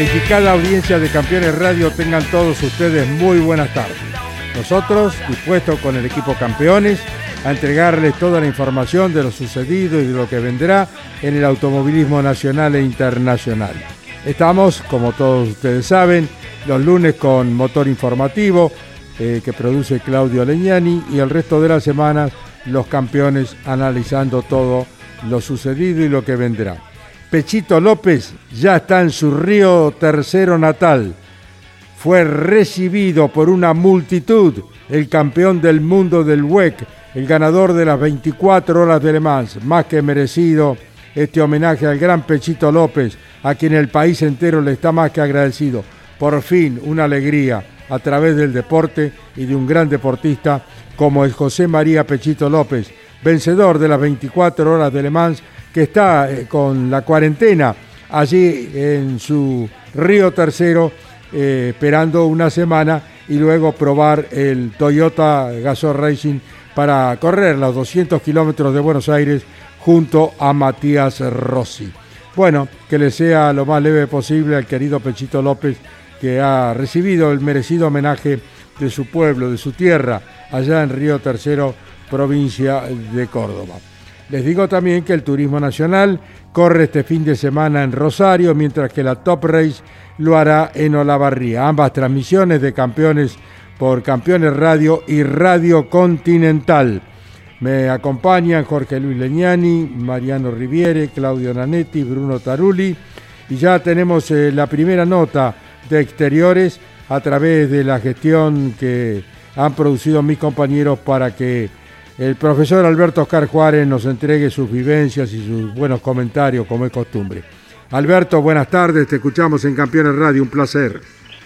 Calificada audiencia de Campeones Radio, tengan todos ustedes muy buenas tardes. Nosotros, dispuestos con el equipo Campeones, a entregarles toda la información de lo sucedido y de lo que vendrá en el automovilismo nacional e internacional. Estamos, como todos ustedes saben, los lunes con motor informativo eh, que produce Claudio Leñani y el resto de las semanas los campeones analizando todo lo sucedido y lo que vendrá. Pechito López ya está en su río tercero natal. Fue recibido por una multitud, el campeón del mundo del WEC, el ganador de las 24 horas de Le Mans, más que merecido este homenaje al gran Pechito López, a quien el país entero le está más que agradecido. Por fin, una alegría a través del deporte y de un gran deportista como es José María Pechito López, vencedor de las 24 horas de Le Mans, que está eh, con la cuarentena allí en su Río Tercero, eh, esperando una semana y luego probar el Toyota Gazoo Racing para correr los 200 kilómetros de Buenos Aires junto a Matías Rossi. Bueno, que le sea lo más leve posible al querido Pechito López, que ha recibido el merecido homenaje de su pueblo, de su tierra, allá en Río Tercero, provincia de Córdoba. Les digo también que el Turismo Nacional corre este fin de semana en Rosario, mientras que la Top Race lo hará en Olavarría. Ambas transmisiones de campeones por Campeones Radio y Radio Continental. Me acompañan Jorge Luis Leñani, Mariano Riviere, Claudio Nanetti, Bruno Tarulli y ya tenemos eh, la primera nota de exteriores a través de la gestión que han producido mis compañeros para que el profesor Alberto Oscar Juárez nos entregue sus vivencias y sus buenos comentarios como es costumbre. Alberto, buenas tardes, te escuchamos en Campeones Radio, un placer.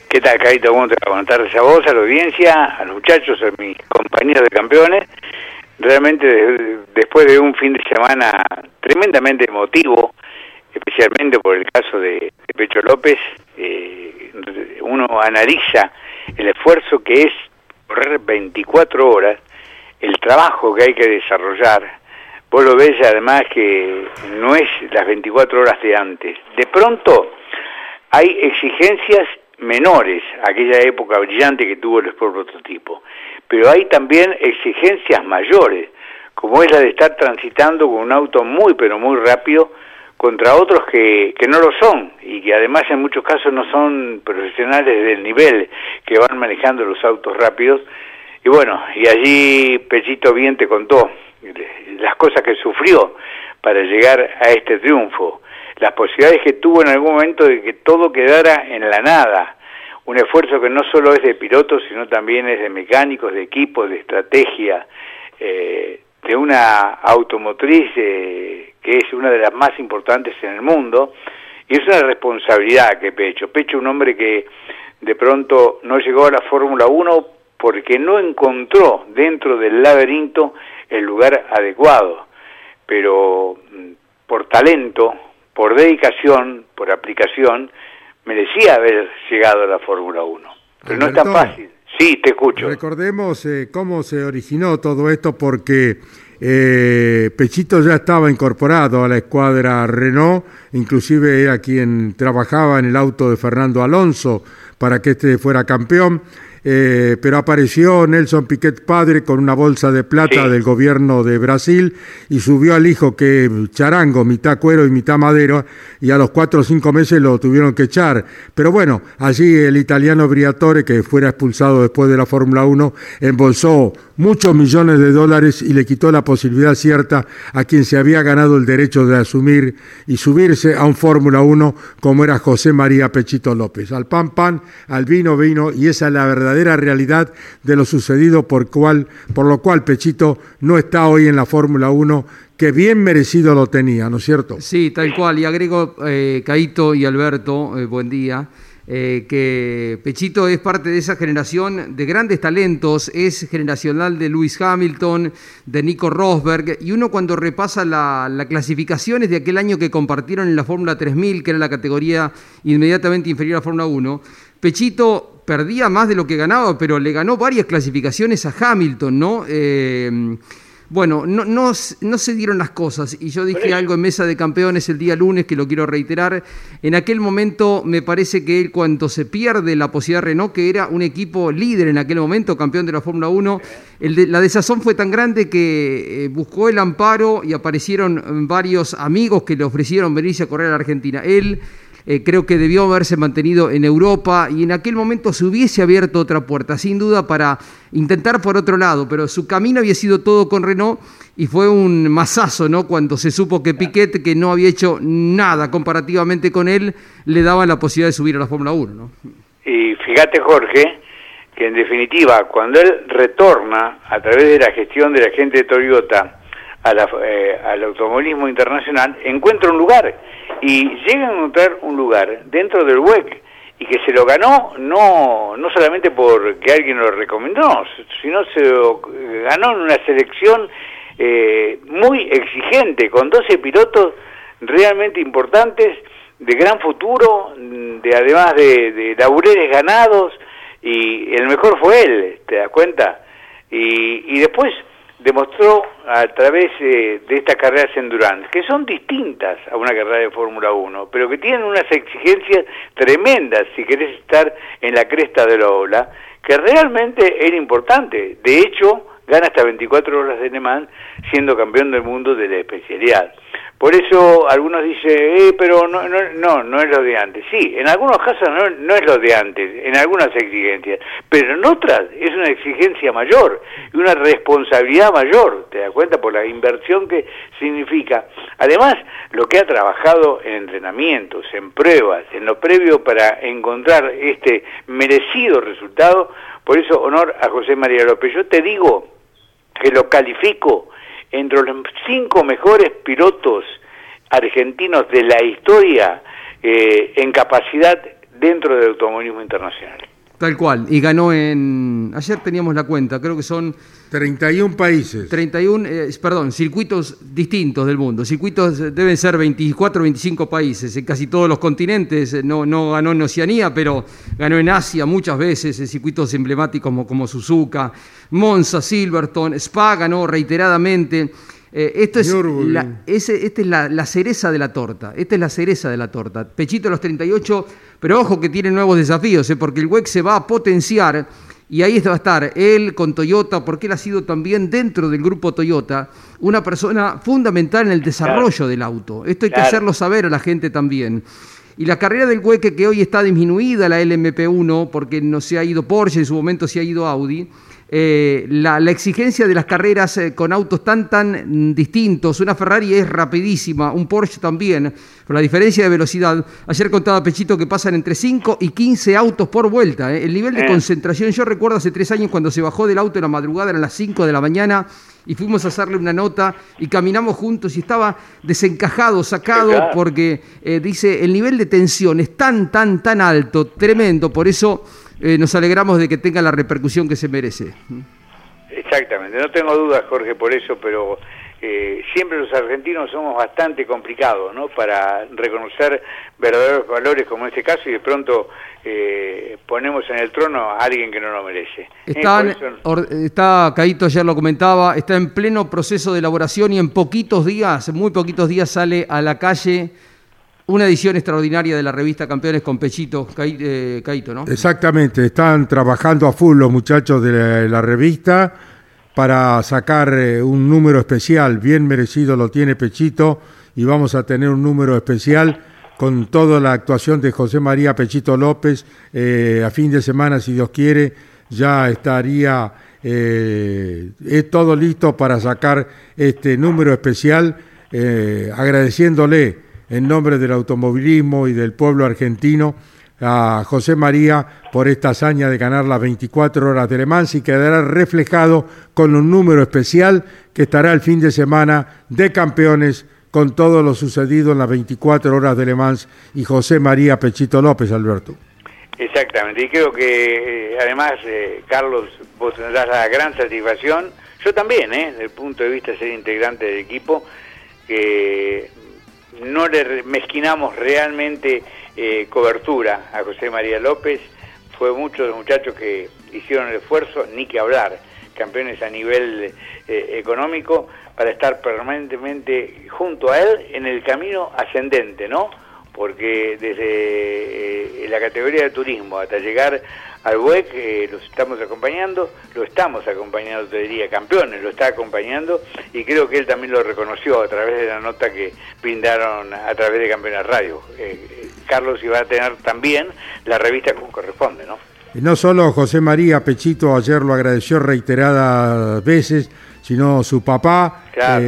¿Qué tal, Carito? Buenas tardes a vos, a la audiencia, a los muchachos, a mis compañeros de campeones. Realmente de- después de un fin de semana tremendamente emotivo, especialmente por el caso de, de Pecho López, eh, uno analiza el esfuerzo que es correr 24 horas, el trabajo que hay que desarrollar. Vos lo ves además que no es las 24 horas de antes. De pronto hay exigencias menores, aquella época brillante que tuvo el Sport Prototipo, pero hay también exigencias mayores, como es la de estar transitando con un auto muy pero muy rápido contra otros que, que no lo son y que además en muchos casos no son profesionales del nivel que van manejando los autos rápidos. Y bueno, y allí Pechito bien te contó las cosas que sufrió para llegar a este triunfo, las posibilidades que tuvo en algún momento de que todo quedara en la nada, un esfuerzo que no solo es de pilotos, sino también es de mecánicos, de equipos, de estrategia, eh, de una automotriz eh, que es una de las más importantes en el mundo Y es una responsabilidad que Pecho. Pecho un hombre que de pronto no llegó a la Fórmula 1 porque no encontró dentro del laberinto el lugar adecuado. Pero mm, por talento, por dedicación, por aplicación, merecía haber llegado a la Fórmula 1. Pero no es tan fácil. Sí, te escucho. Recordemos eh, cómo se originó todo esto porque eh, Pechito ya estaba incorporado a la escuadra Renault, inclusive era quien trabajaba en el auto de Fernando Alonso para que este fuera campeón. Eh, pero apareció Nelson Piquet padre con una bolsa de plata Sí. del gobierno de Brasil y subió al hijo que charango, mitad cuero y mitad madera, y a los cuatro o cinco meses lo tuvieron que echar. Pero bueno, allí el italiano Briatore, que fuera expulsado después de la Fórmula 1, embolsó muchos millones de dólares y le quitó la posibilidad cierta a quien se había ganado el derecho de asumir y subirse a un Fórmula 1 como era José María Pechito López. Al pan pan, al vino vino, y esa es la verdadera realidad de lo sucedido por, por lo cual Pechito no está hoy en la Fórmula 1, que bien merecido lo tenía, ¿no es cierto? Sí, tal cual. Y agrego, eh, Caito y Alberto, eh, buen día, eh, que Pechito es parte de esa generación de grandes talentos, es generacional de Lewis Hamilton, de Nico Rosberg, y uno cuando repasa la, la clasificaciones de aquel año que compartieron en la Fórmula 3000, que era la categoría inmediatamente inferior a Fórmula 1, Pechito perdía más de lo que ganaba, pero le ganó varias clasificaciones a Hamilton, ¿no? Eh, bueno, no, no, no se dieron las cosas y yo dije algo en mesa de campeones el día lunes que lo quiero reiterar. En aquel momento me parece que él cuando se pierde la posibilidad de Renault, que era un equipo líder en aquel momento, campeón de la Fórmula 1, el de- la desazón fue tan grande que eh, buscó el amparo y aparecieron mm, varios amigos que le ofrecieron venirse a correr a la Argentina. Él eh, creo que debió haberse mantenido en Europa y en aquel momento se hubiese abierto otra puerta, sin duda, para intentar por otro lado, pero su camino había sido todo con Renault y fue un masazo, ¿no? Cuando se supo que Piquet, que no había hecho nada comparativamente con él, le daba la posibilidad de subir a la Fórmula 1, ¿no? Y fíjate, Jorge, que en definitiva, cuando él retorna a través de la gestión de la gente de Toyota a la- eh, al automovilismo internacional, encuentra un lugar y llega a encontrar un lugar dentro del WEC y que se lo ganó no no solamente porque alguien lo recomendó, sino se lo ganó en una selección eh, muy exigente, con 12 pilotos realmente importantes, de gran futuro, de además de, de laureles ganados, y el mejor fue él, ¿te das cuenta? Y, y después demostró a través eh, de estas carreras endurance, que son distintas a una carrera de Fórmula 1, pero que tienen unas exigencias tremendas si querés estar en la cresta de la ola, que realmente era importante. De hecho, gana hasta 24 horas de Le siendo campeón del mundo de la especialidad. Por eso algunos dicen, eh, pero no, no, no, no es lo de antes. Sí, en algunos casos no, no es lo de antes, en algunas exigencias, pero en otras es una exigencia mayor y una responsabilidad mayor, ¿te das cuenta? Por la inversión que significa. Además, lo que ha trabajado en entrenamientos, en pruebas, en lo previo para encontrar este merecido resultado, por eso honor a José María López. Yo te digo que lo califico entre los cinco mejores pilotos argentinos de la historia eh, en capacidad dentro del automovilismo internacional. Tal cual, y ganó en... Ayer teníamos la cuenta, creo que son 31 países. 31, eh, perdón, circuitos distintos del mundo. Circuitos eh, deben ser 24 o 25 países, en casi todos los continentes. Eh, No, no ganó en Oceanía, pero ganó en Asia muchas veces, en circuitos emblemáticos como, como Suzuka, Monza, Silverstone, Spa ganó reiteradamente. Eh, esto es, la, ese- esta es la, la cereza de la torta. Esta es la cereza de la torta. Pechito a los 38, pero ojo que tiene nuevos desafíos, eh, porque el WEC se va a potenciar y ahí va a estar él con Toyota, porque él ha sido también dentro del grupo Toyota una persona fundamental en el desarrollo del auto. Esto hay que hacerlo saber a la gente también. Y la carrera del Hueque, que hoy está disminuida la LMP1, porque no se ha ido Porsche, en su momento se ha ido Audi, eh, la, la exigencia de las carreras eh, con autos tan, tan distintos. Una Ferrari es rapidísima, un Porsche también, pero la diferencia de velocidad. Ayer contaba Pechito que pasan entre 5 y 15 autos por vuelta. ¿eh? El nivel de concentración, yo recuerdo hace tres años cuando se bajó del auto en la madrugada, eran las 5 de la mañana, y fuimos a hacerle una nota y caminamos juntos y estaba desencajado, sacado, porque dice, el nivel de tensión es tan, tan, tan alto, tremendo, por eso eh, nos alegramos de que tenga la repercusión que se merece. Exactamente, no tengo dudas, Jorge, por eso, pero eh, siempre los argentinos somos bastante complicados, ¿no? Para reconocer verdaderos valores como en este caso y de pronto eh, ponemos en el trono a alguien que no lo merece. Eh, Están, por eso- or- está, Caito ayer lo comentaba, está en pleno proceso de elaboración y en poquitos días, muy poquitos días sale a la calle una edición extraordinaria de la revista Campeones con Pechito, eh, Caito, ¿no? Exactamente, están trabajando a full los muchachos de la, revista para sacar eh, un número especial, bien merecido lo tiene Pechito, y vamos a tener un número especial con toda la actuación de José María Pechito López. eh, a fin de semana, si Dios quiere, ya estaría es todo listo para sacar este número especial, agradeciéndole en nombre del automovilismo y del pueblo argentino a José María por esta hazaña de ganar las 24 horas de Le Mans y quedará reflejado con un número especial que estará el fin de semana de campeones con todo lo sucedido en las 24 horas de Le Mans y José María Pechito López, Alberto. Exactamente, y creo que eh, además, eh, Carlos, vos tendrás la gran satisfacción, yo también, ¿eh? desde el punto de vista de ser integrante del equipo, que no le mezquinamos realmente eh, cobertura a José María López, fue muchos los muchachos que hicieron el esfuerzo, ni que hablar, campeones a nivel eh, económico, para estar permanentemente junto a él en el camino ascendente, ¿no? Porque desde eh, la categoría de turismo hasta llegar al WEC eh, los estamos acompañando, lo estamos acompañando, te diría, campeones, lo está acompañando y creo que él también lo reconoció a través de la nota que brindaron a través de Campeones Radio. Eh, eh, Carlos iba a tener también la revista como corresponde, ¿no? Y no solo José María Pechito ayer lo agradeció reiteradas veces, sino su papá, Claro.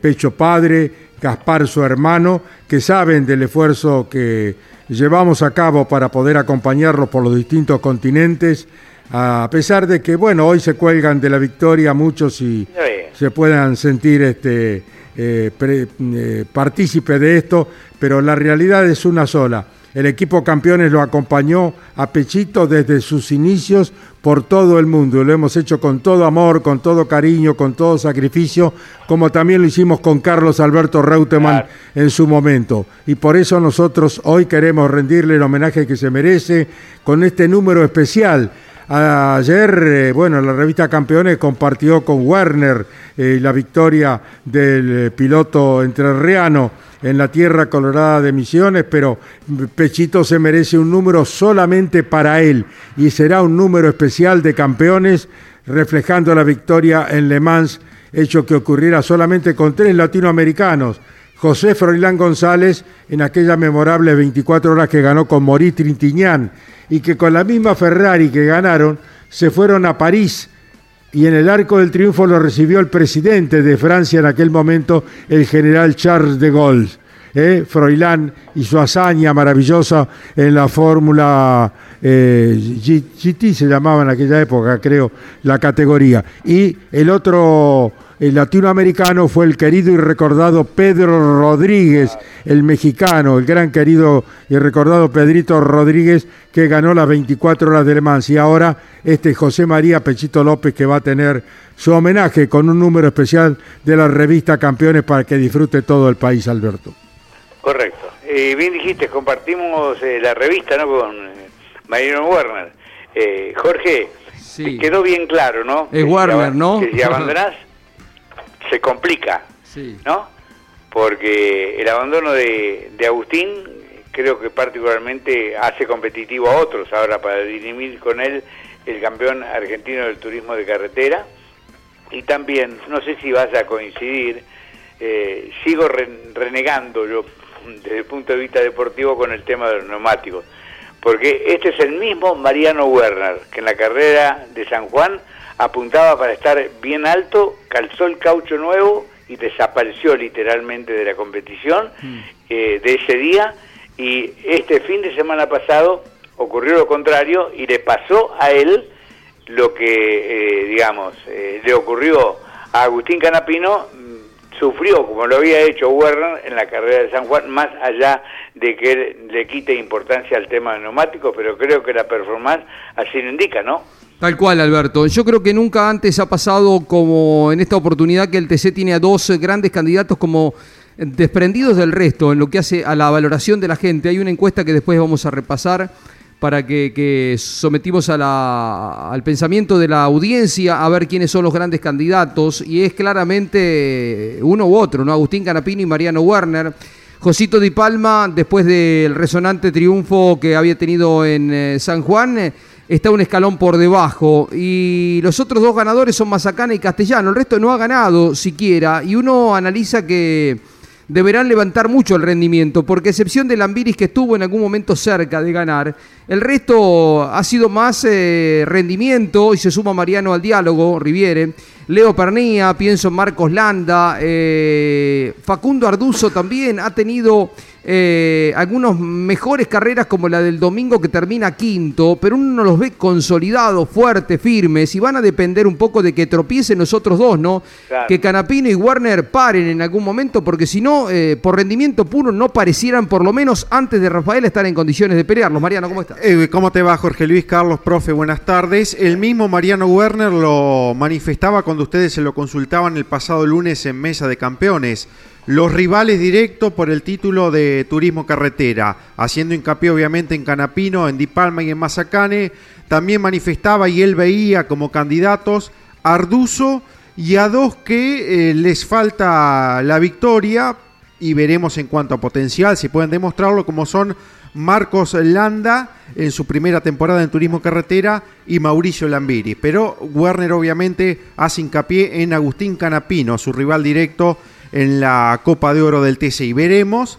Pecho Padre, Gaspar su hermano, que saben del esfuerzo que llevamos a cabo para poder acompañarlos por los distintos continentes, a pesar de que, bueno, hoy se cuelgan de la victoria muchos y se puedan sentir este, eh, pre- eh, partícipe de esto, pero la realidad es una sola. El equipo campeones lo acompañó a Pechito desde sus inicios por todo el mundo. Lo hemos hecho con todo amor, con todo cariño, con todo sacrificio, como también lo hicimos con Carlos Alberto Reutemann Claro. en su momento. Y por eso nosotros hoy queremos rendirle el homenaje que se merece con este número especial. Ayer, eh, bueno, la revista Campeones compartió con Werner eh, la victoria del eh, piloto entrerriano en la tierra colorada de Misiones, pero Pechito se merece un número solamente para él y será un número especial de campeones reflejando la victoria en Le Mans, hecho que ocurriera solamente con tres latinoamericanos. José Froilán González en aquella memorable 24 horas que ganó con Morí Trintignán y que con la misma Ferrari que ganaron se fueron a París y en el arco del triunfo lo recibió el presidente de Francia en aquel momento, el general Charles de Gaulle. ¿eh? Froilán y su hazaña maravillosa en la Fórmula eh, GT se llamaba en aquella época, creo, la categoría. Y el otro el latinoamericano fue el querido y recordado Pedro Rodríguez, el mexicano, el gran querido y recordado Pedrito Rodríguez, que ganó las 24 horas de Le Mans. Y ahora este José María Pechito López, que va a tener su homenaje con un número especial de la revista Campeones para que disfrute todo el país, Alberto. Correcto. Eh, bien dijiste, compartimos eh, la revista ¿no? con eh, Mariano Werner. Eh, Jorge, Sí. quedó bien claro, ¿no? Es Que si Werner, aba- ¿no? Que si abandonás, se complica, Sí. ¿no? Porque el abandono de, de Agustín creo que particularmente hace competitivo a otros ahora para dirimir con él el campeón argentino del turismo de carretera. Y también, no sé si vas a coincidir, eh, sigo ren- renegando yo desde el punto de vista deportivo con el tema de los neumáticos, porque este es el mismo Mariano Werner, que en la carrera de San Juan apuntaba para estar bien alto, calzó el caucho nuevo y desapareció literalmente de la competición eh, de ese día y este fin de semana pasado ocurrió lo contrario y le pasó a él lo que, eh, digamos, eh, le ocurrió a Agustín Canapino, mm, sufrió como lo había hecho Werner en la carrera de San Juan, más allá de que él le quite importancia al tema de neumáticos, pero creo que la performance así lo indica, ¿no? Tal cual, Alberto. Yo creo que nunca antes ha pasado como en esta oportunidad que el TC tiene a dos grandes candidatos como desprendidos del resto en lo que hace a la valoración de la gente. Hay una encuesta que después vamos a repasar para que, que sometimos al pensamiento de la audiencia a ver quiénes son los grandes candidatos y es claramente uno u otro, ¿no? Agustín Canapino y Mariano Werner. Josito Di Palma, después del resonante triunfo que había tenido en eh, San Juan, eh, está un escalón por debajo. Y los otros dos ganadores son Mazacana y Castellano. El resto no ha ganado siquiera. Y uno analiza que deberán levantar mucho el rendimiento, porque a excepción de Lambiris que estuvo en algún momento cerca de ganar, el resto ha sido más eh, rendimiento y se suma Mariano al diálogo, Riviere, Leo Pernía, pienso en Marcos Landa, eh, Facundo Arduzo también ha tenido eh, algunas mejores carreras como la del domingo que termina quinto, pero uno no los ve consolidados, fuertes, firmes, y van a depender un poco de que tropiecen los otros dos, ¿no? Claro. Que Canapino y Warner paren en algún momento, porque si no, eh, por rendimiento puro, no parecieran, por lo menos antes de Rafael, estar en condiciones de pelearlos. Mariano, ¿cómo estás? Eh, ¿Cómo te va, Jorge Luis Carlos, profe? Buenas tardes. El mismo Mariano Werner lo manifestaba cuando ustedes se lo consultaban el pasado lunes en Mesa de Campeones. Los rivales directos por el título de Turismo Carretera, haciendo hincapié obviamente en Canapino, en Di Palma y en Mazacane. También manifestaba y él veía como candidatos a Arduzo y a dos que eh, les falta la victoria y veremos en cuanto a potencial si pueden demostrarlo como son Marcos Landa en su primera temporada en Turismo Carretera y Mauricio Lambiri. Pero Werner obviamente hace hincapié en Agustín Canapino, su rival directo en la Copa de Oro del TC. Y veremos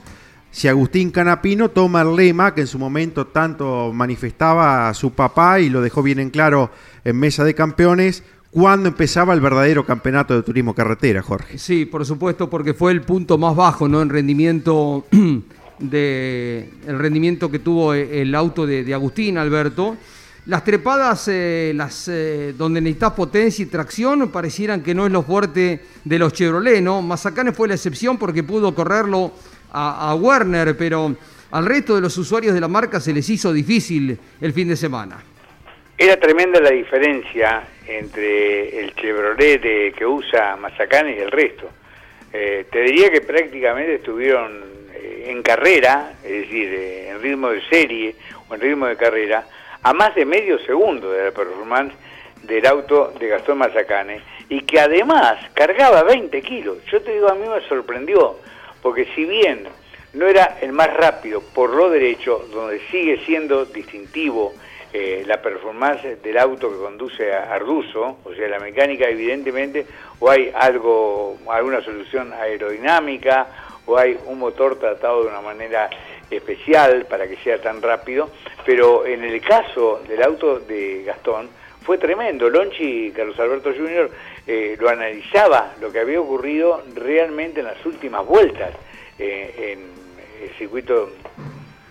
si Agustín Canapino toma el lema que en su momento tanto manifestaba a su papá y lo dejó bien en claro en Mesa de Campeones cuando empezaba el verdadero campeonato de Turismo Carretera, Jorge. Sí, por supuesto, porque fue el punto más bajo, ¿no? En rendimiento de rendimiento que tuvo eh, el auto de Agustín Alberto. Las trepadas, eh, las eh, donde necesitas potencia y tracción, parecieran que no es lo fuerte de los Chevrolet, ¿no? Mazacane fue la excepción porque pudo correrlo a, Werner, pero al resto de los usuarios de la marca se les hizo difícil el fin de semana. Era tremenda la diferencia entre el Chevrolet de- que usa Mazacane y el resto. Eh, te diría que prácticamente estuvieron eh, en carrera, es decir, eh, en ritmo de serie o en ritmo de carrera, a más de medio segundo de la performance del auto de Gastón Mazacane y que además cargaba 20 kilos. Yo te digo, a mí me sorprendió, porque si bien no era el más rápido por lo derecho, donde sigue siendo distintivo eh, la performance del auto que conduce a Arduzo, o sea, la mecánica evidentemente, o hay algo, alguna solución aerodinámica, o hay un motor tratado de una manera especial para que sea tan rápido, pero en el caso del auto de Gastón fue tremendo. Lonchi, Carlos Alberto Jr., eh, lo analizaba lo que había ocurrido realmente en las últimas vueltas eh, en el circuito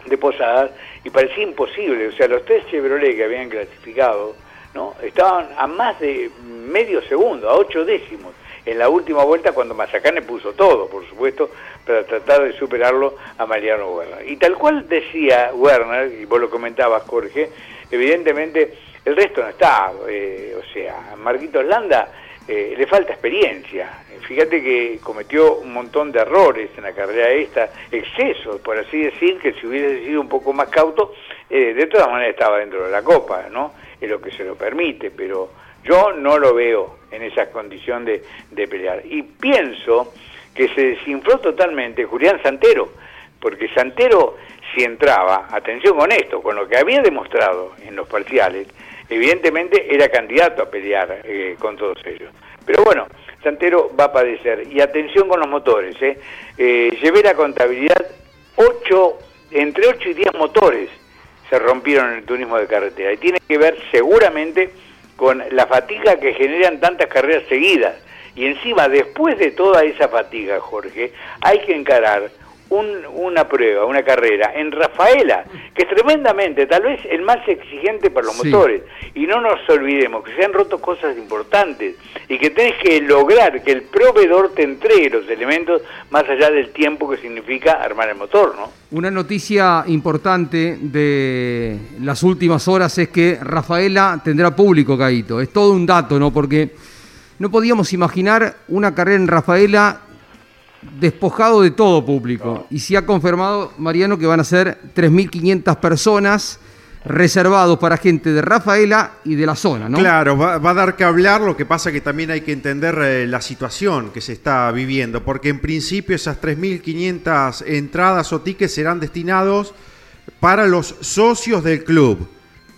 de Posadas y parecía imposible. O sea, los tres Chevrolet que habían clasificado no estaban a más de medio segundo, a ocho décimos en la última vuelta cuando Mazacane puso todo, por supuesto, para tratar de superarlo a Mariano Werner. Y tal cual decía Werner, y vos lo comentabas, Jorge, evidentemente el resto no está. eh, o sea, a Marquitos Landa eh, le falta experiencia. Fíjate que cometió un montón de errores en la carrera esta, excesos, por así decir, que si hubiese sido un poco más cauto, eh, de todas maneras estaba dentro de la copa, ¿no? Es lo que se lo permite, pero yo no lo veo en esa condición de, de pelear. Y pienso que se desinfló totalmente Julián Santero, porque Santero, si entraba, atención con esto, con lo que había demostrado en los parciales, evidentemente era candidato a pelear eh, con todos ellos. Pero bueno, Santero va a padecer. Y atención con los motores, ¿eh? Eh, llevé la contabilidad 8, entre 8 y 10 motores se rompieron en el turismo de carretera. Y tiene que ver seguramente con la fatiga que generan tantas carreras seguidas. Y encima, después de toda esa fatiga, Jorge, hay que encarar un- una prueba, una carrera en Rafaela, que es tremendamente, tal vez el más exigente para los Sí. motores. Y no nos olvidemos que se han roto cosas importantes y que tenés que lograr que el proveedor te entregue los elementos más allá del tiempo que significa armar el motor, ¿no? Una noticia importante de las últimas horas es que Rafaela tendrá público, Caíto. Es todo un dato, ¿no? Porque no podíamos imaginar una carrera en Rafaela despojado de todo público. Y se ha confirmado, Mariano, que van a ser 3.500 personas reservados para gente de Rafaela y de la zona, ¿no? Claro, va, va a dar que hablar, lo que pasa que también hay que entender eh, la situación que se está viviendo, porque en principio esas 3.500 entradas o tickets serán destinados para los socios del club.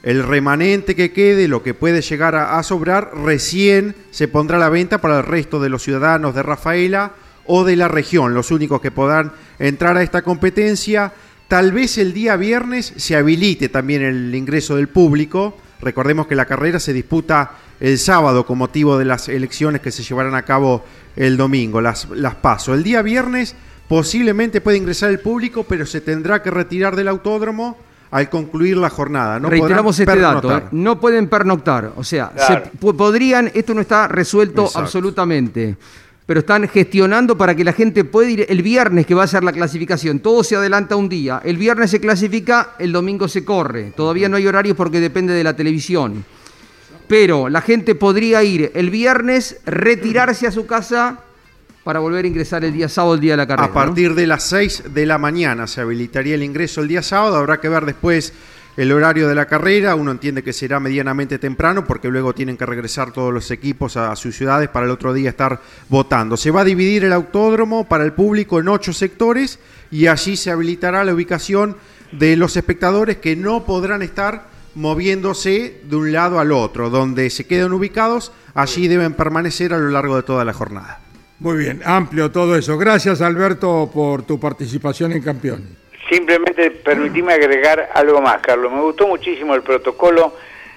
El remanente que quede, lo que puede llegar a, a sobrar, recién se pondrá a la venta para el resto de los ciudadanos de Rafaela o de la región, los únicos que podrán entrar a esta competencia. Tal vez el día viernes se habilite también el ingreso del público. Recordemos que la carrera se disputa el sábado con motivo de las elecciones que se llevarán a cabo el domingo, las, las paso. El día viernes posiblemente puede ingresar el público, pero se tendrá que retirar del autódromo al concluir la jornada. No Reiteramos este dato, pernoctar. ¿eh? no pueden pernoctar, o sea, Claro. se po- podrían, esto no está resuelto Exacto. absolutamente, pero están gestionando para que la gente pueda ir el viernes que va a ser la clasificación, todo se adelanta un día, el viernes se clasifica, el domingo se corre, todavía no hay horarios porque depende de la televisión, pero la gente podría ir el viernes, retirarse a su casa para volver a ingresar el día sábado, el día de la carrera. A partir de las 6 de la mañana se habilitaría el ingreso el día sábado. Habrá que ver después el horario de la carrera. Uno entiende que será medianamente temprano porque luego tienen que regresar todos los equipos a sus ciudades para el otro día estar votando. Se va a dividir el autódromo para el público en ocho sectores y allí se habilitará la ubicación de los espectadores que no podrán estar moviéndose de un lado al otro. Donde se quedan ubicados, allí deben permanecer a lo largo de toda la jornada. Muy bien, amplio todo eso. Gracias Alberto por tu participación en Campeones. Simplemente permitime agregar algo más, Carlos. Me gustó muchísimo el protocolo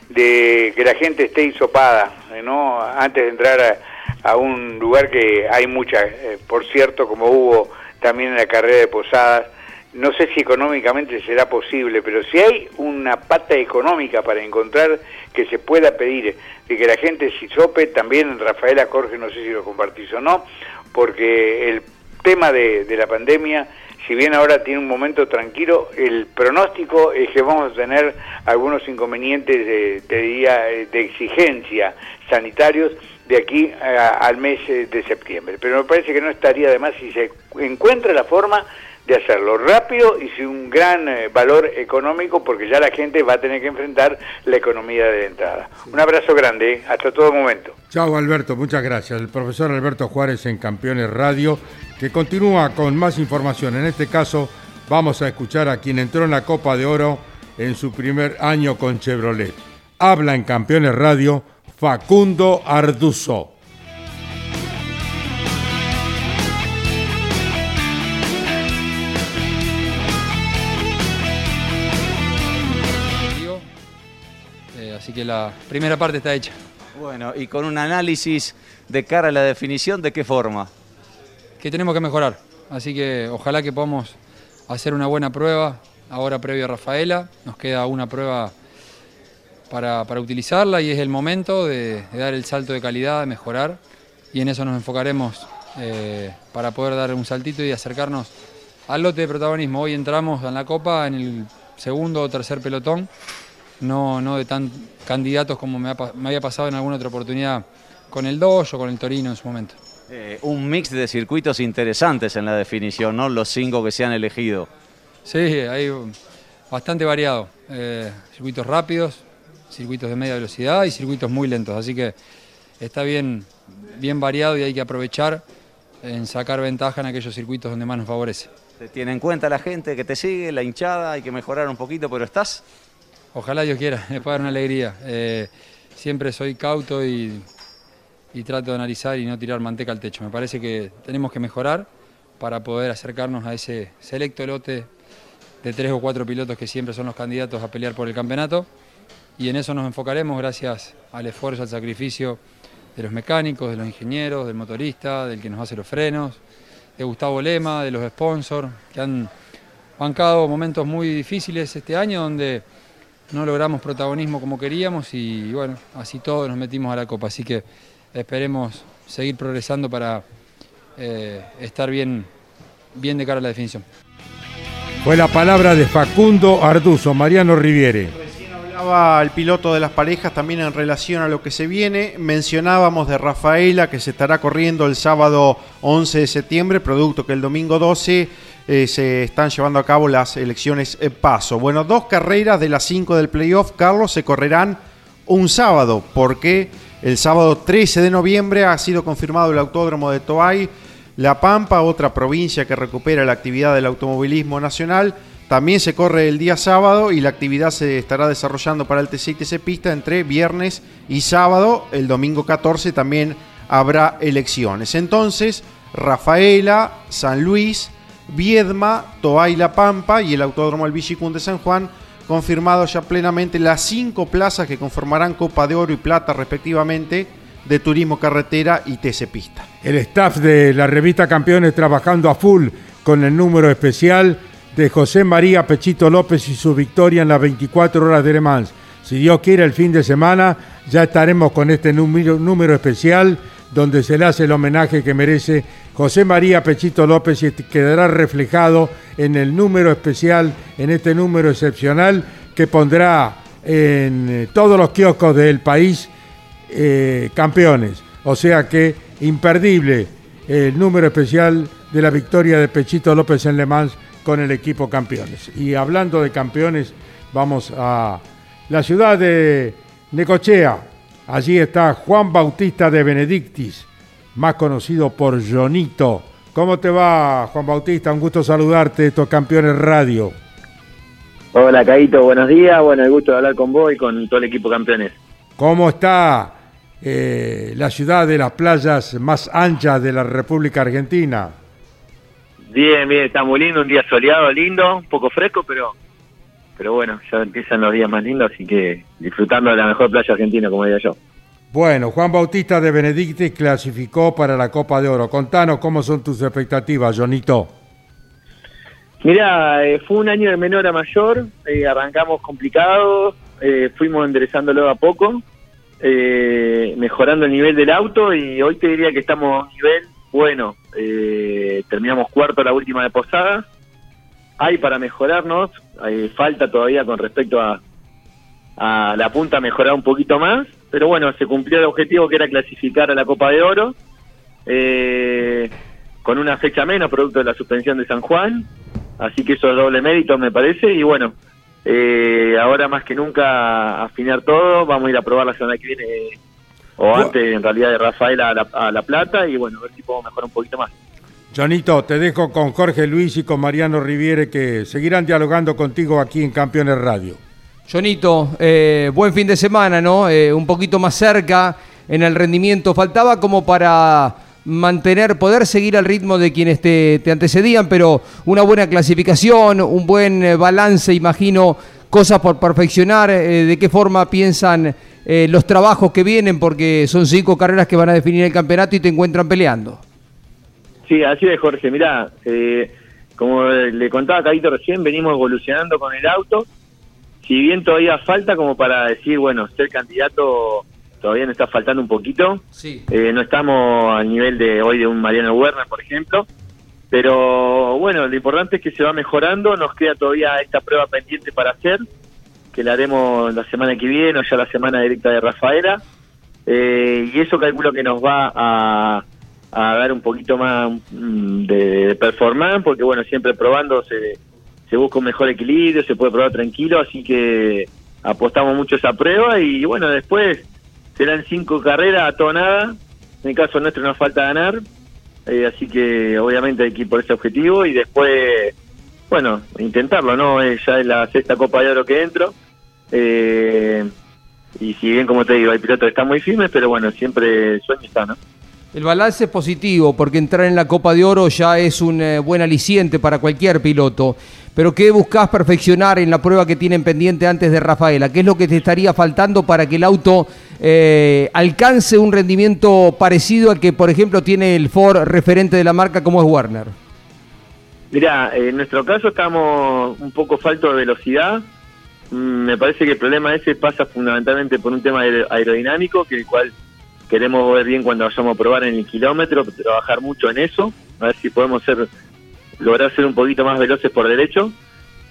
de que la gente esté hisopada, ¿no? Antes de entrar a, un lugar que hay mucha, eh, por cierto, como hubo también en la carrera de Posadas. No sé si económicamente será posible, pero si hay una pata económica para encontrar que se pueda pedir de que la gente se hisope, también Rafaela Jorge, no sé si lo compartís o no, porque el tema de la pandemia, si bien ahora tiene un momento tranquilo, el pronóstico es que vamos a tener algunos inconvenientes, de, te diría, eh, de exigencia sanitarios de aquí a- al mes eh, de septiembre. Pero me parece que no estaría de más si se encuentra la forma de hacerlo rápido y sin un gran eh, valor económico, porque ya la gente va a tener que enfrentar la economía de entrada. Un abrazo grande, eh, hasta todo momento. Chao Alberto, muchas gracias. El profesor Alberto Juárez en Campeones Radio, que continúa con más información. En este caso, vamos a escuchar a quien entró en la Copa de Oro en su primer año con Chevrolet. Habla en Campeones Radio Facundo Arduzó. Que la primera parte está hecha. Bueno, y con un análisis de cara a la definición, ¿de qué forma? Que tenemos que mejorar. Así que ojalá que podamos hacer una buena prueba ahora previo a Rafaela. Nos queda una prueba para, para utilizarla y es el momento de, de dar el salto de calidad, de mejorar. Y en eso nos enfocaremos eh, para poder dar un saltito y acercarnos al lote de protagonismo. Hoy entramos en la Copa en el segundo o tercer pelotón, no, no de tan candidatos como me, ha me había pasado en alguna otra oportunidad con el Dojo o con el Torino en su momento. Eh, un mix de circuitos interesantes en la definición, ¿no? Los cinco que se han elegido. Sí, hay bastante variado. Eh, circuitos rápidos, circuitos de media velocidad y circuitos muy lentos. Así que está bien, bien variado y hay que aprovechar en sacar ventaja en aquellos circuitos donde más nos favorece. Te tiene en cuenta la gente que te sigue, la hinchada, hay que mejorar un poquito, pero estás. Ojalá Dios quiera, les pueda dar una alegría. Eh, siempre soy cauto y, y trato de analizar y no tirar manteca al techo. Me parece que tenemos que mejorar para poder acercarnos a ese selecto lote de tres o cuatro pilotos que siempre son los candidatos a pelear por el campeonato. Y en eso nos enfocaremos gracias al esfuerzo, al sacrificio de los mecánicos, de los ingenieros, del motorista, del que nos hace los frenos, de Gustavo Lema, de los sponsors, que han bancado momentos muy difíciles este año donde no logramos protagonismo como queríamos y bueno, así todos nos metimos a la copa. Así que esperemos seguir progresando para eh, estar bien, bien de cara a la definición. Fue la palabra de Facundo Arduzo, Mariano Riviere. Hablaba el piloto de las parejas también en relación a lo que se viene. Mencionábamos de Rafaela que se estará corriendo el sábado 11 de septiembre, producto que el domingo 12 eh, se están llevando a cabo las elecciones en paso. Bueno, dos carreras de las cinco del playoff, Carlos, se correrán un sábado, porque el sábado 13 de noviembre ha sido confirmado el autódromo de Toay, La Pampa, otra provincia que recupera la actividad del automovilismo nacional. También se corre el día sábado y la actividad se estará desarrollando para el TC y TC Pista entre viernes y sábado. El domingo 14 también habrá elecciones. Entonces, Rafaela, San Luis, Viedma, Toay La Pampa y el Autódromo El Villicún de San Juan, confirmado ya plenamente las cinco plazas que conformarán Copa de Oro y Plata respectivamente de Turismo Carretera y TC Pista. El staff de la revista Campeones trabajando a full con el número especial de José María Pechito López y su victoria en las 24 horas de Le Mans. Si Dios quiere, el fin de semana ya estaremos con este número especial donde se le hace el homenaje que merece José María Pechito López y quedará reflejado en el número especial, en este número excepcional que pondrá en eh, todos los kioscos del país eh, campeones. O sea que imperdible el número especial de la victoria de Pechito López en Le Mans con el equipo campeones. Y hablando de campeones, vamos a la ciudad de Necochea. Allí está Juan Bautista de Benedictis, más conocido por Jonito. ¿Cómo te va, Juan Bautista? Un gusto saludarte, estos campeones radio. Hola, Caito, buenos días. Bueno, el gusto de hablar con vos y con todo el equipo campeones. ¿Cómo está eh, la ciudad de las playas más anchas de la República Argentina? Bien, bien, está muy lindo, un día soleado, lindo, un poco fresco, pero pero bueno, ya empiezan los días más lindos, así que disfrutando de la mejor playa argentina, como diría yo. Bueno, Juan Bautista de Benedicte clasificó para la Copa de Oro. Contanos cómo son tus expectativas, Jonito. Mirá, eh, fue un año de menor a mayor, eh, arrancamos complicados, eh, fuimos enderezándolo a poco, eh, mejorando el nivel del auto y hoy te diría que estamos a un nivel bueno. Terminamos cuarto la última de Posada, hay para mejorarnos, hay falta todavía con respecto a, a la punta mejorar un poquito más, pero bueno, se cumplió el objetivo que era clasificar a la Copa de Oro, eh, con una fecha menos, producto de la suspensión de San Juan, así que eso es doble mérito me parece, y bueno, eh, ahora más que nunca afinar todo, vamos a ir a probar la semana que viene, eh, o antes en realidad de Rafael a la, a la Plata, y bueno, a ver si podemos mejorar un poquito más. Jonito, te dejo con Jorge Luis y con Mariano Riviere que seguirán dialogando contigo aquí en Campeones Radio. Jonito, eh, buen fin de semana, ¿no? Eh, un poquito más cerca en el rendimiento. Faltaba como para mantener, poder seguir al ritmo de quienes te, te antecedían, pero una buena clasificación, un buen eh, balance, imagino, cosas por perfeccionar, de qué forma piensan los trabajos que vienen, porque son cinco carreras que van a definir el campeonato y te encuentran peleando. Sí, así es, Jorge. Mirá, eh, como le contaba a Caito recién, venimos evolucionando con el auto. Si bien todavía falta como para decir, bueno, ser candidato todavía nos está faltando un poquito. Sí. Eh, no estamos al nivel de hoy de un Mariano Werner, por ejemplo. Pero bueno, lo importante es que se va mejorando. Nos queda todavía esta prueba pendiente para hacer, que la haremos la semana que viene o ya la semana directa de Rafaela. Eh, y eso calculo que nos va a, a dar un poquito más mm, de, de performance, porque bueno, siempre probando se, busca un mejor equilibrio, se puede probar tranquilo, así que apostamos mucho esa prueba y bueno, después serán cinco carreras a todo nada. En el caso nuestro nos falta ganar, eh, así que obviamente hay que ir por ese objetivo y después, bueno, intentarlo, ¿no? Eh, ya es la sexta Copa de Oro que entro. Eh, y si bien, como te digo, hay pilotos que están muy firmes, pero bueno, siempre el sueño está, ¿no? El balance es positivo porque entrar en la Copa de Oro ya es un eh, buen aliciente para cualquier piloto. pero ¿qué buscás perfeccionar en la prueba que tienen pendiente antes de Rafaela? ¿Qué es lo que te estaría faltando para que el auto eh, alcance un rendimiento parecido al que, por ejemplo, tiene el Ford referente de la marca como es Warner? Mirá, en nuestro caso estamos un poco falto de velocidad. Mm, Me parece que el problema ese pasa fundamentalmente por un tema aer- aerodinámico, que el cual queremos ver bien cuando vayamos a probar en el kilómetro, trabajar mucho en eso, a ver si podemos ser lograr ser un poquito más veloces por derecho.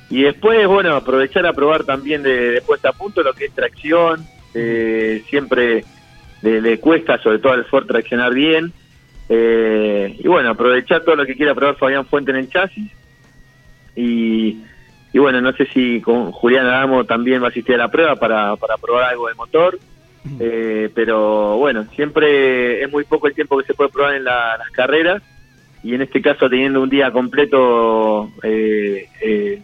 Y después, bueno, aprovechar a probar también de, de puesta a punto lo que es tracción. eh, siempre le, cuesta, sobre todo al Ford, traccionar bien. Eh, y bueno, aprovechar todo lo que quiera probar Fabián Fuente en el chasis. Y, y bueno, no sé si con Julián Adamo también va a asistir a la prueba para, para probar algo de motor. Eh, pero bueno, siempre es muy poco el tiempo que se puede probar en la- las carreras. Y en este caso, teniendo un día completo eh, eh,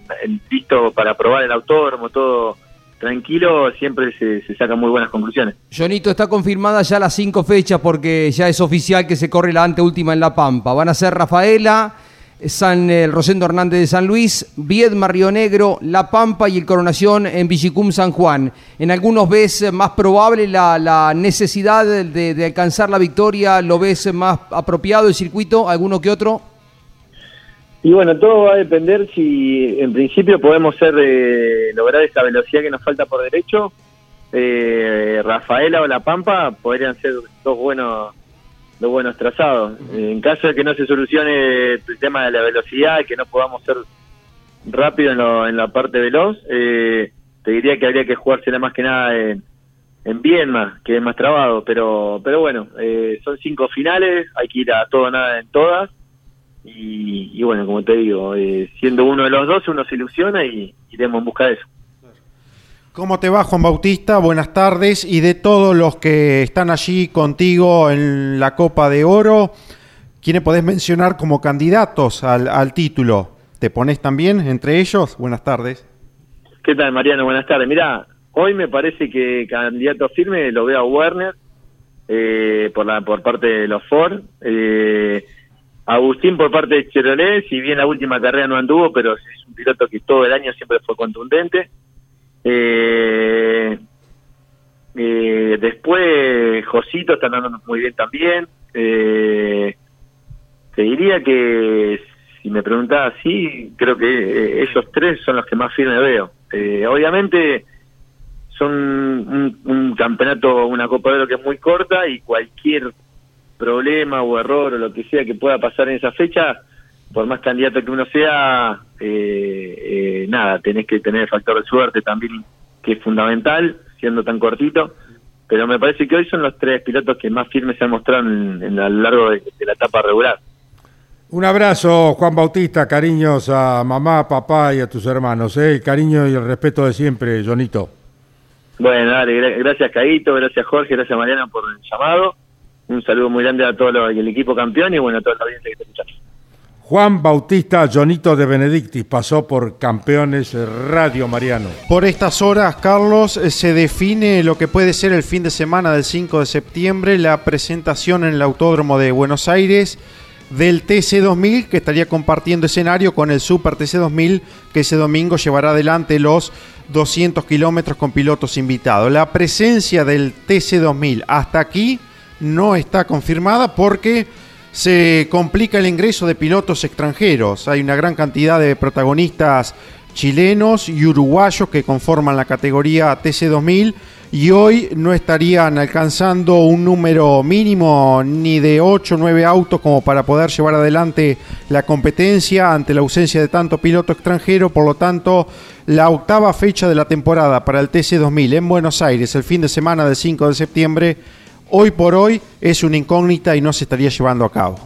listo para probar el autódromo, todo tranquilo, siempre se, se sacan muy buenas conclusiones. Jonito, está confirmada ya las cinco fechas porque ya es oficial que se corre la anteúltima en La Pampa. Van a ser Rafaela, San el Rosendo Hernández de San Luis, Viedma Río Negro, La Pampa y el Coronación en Villicum San Juan. En algunos ves más probable la, la necesidad de, alcanzar la victoria, lo ves más apropiado el circuito, alguno que otro. Y bueno, todo va a depender si en principio podemos ser eh, lograr esa velocidad que nos falta por derecho. Eh, Rafaela o La Pampa podrían ser dos buenos dos buenos trazados. En caso de que no se solucione el tema de la velocidad que no podamos ser rápido en, lo- en la parte veloz, eh, te diría que habría que jugársela más que nada en, en que es más trabado. Pero pero bueno, eh, son cinco finales, hay que ir a todo nada en todas. Y, y bueno, como te digo, eh, siendo uno de los dos, uno se ilusiona y iremos en busca de eso. ¿Cómo te va, Juan Bautista? Buenas tardes. Y de todos los que están allí contigo en la Copa de Oro, ¿quiénes podés mencionar como candidatos al, al título? ¿Te pones también entre ellos? Buenas tardes. ¿Qué tal, Mariano? Buenas tardes. Mira, hoy me parece que candidato firme lo veo a Werner eh, por parte de los Ford. Eh, Agustín por parte de Chevrolet, si bien la última carrera no anduvo, pero es un piloto que todo el año siempre fue contundente. Eh, eh, después Josito está andando muy bien también. Eh, te diría que si me preguntaba así, creo que eh, esos tres son los que más firme veo. Eh, obviamente son un, un campeonato, una Copa de Oro que es muy corta y cualquier problema o error o lo que sea que pueda pasar en esa fecha, por más candidato que uno sea, eh, eh, nada, tenés que tener el factor de suerte también, que es fundamental, siendo tan cortito. Pero me parece que hoy son los tres pilotos que más firmes se han mostrado en, en- a lo largo de- de la etapa regular. Un abrazo, Juan Bautista, cariños a mamá, papá y a tus hermanos. ¿eh? El cariño y el respeto de siempre, Jonito. Bueno, dale, gra- gracias Caíto, gracias Jorge, gracias Mariana por el llamado. Un saludo muy grande a todo el equipo campeón y bueno, a toda la audiencia que está escuchando. Juan Bautista Jonito de Benedictis pasó por Campeones Radio Mariano. Por estas horas, Carlos, eh, se define lo que puede ser el fin de semana del 5 de septiembre, la presentación en el Autódromo de Buenos Aires del TC2000, que estaría compartiendo escenario con el Super TC2000, que ese domingo llevará adelante los 200 kilómetros con pilotos invitados. La presencia del TC2000 hasta aquí no está confirmada porque se complica el ingreso de pilotos extranjeros. Hay una gran cantidad de protagonistas chilenos y uruguayos que conforman la categoría TC2000 y hoy no estarían alcanzando un número mínimo ni de 8 o 9 autos como para poder llevar adelante la competencia ante la ausencia de tanto piloto extranjero, por lo tanto la octava fecha de la temporada para el TC2000 en Buenos Aires el fin de semana del 5 de septiembre hoy por hoy es una incógnita y no se estaría llevando a cabo.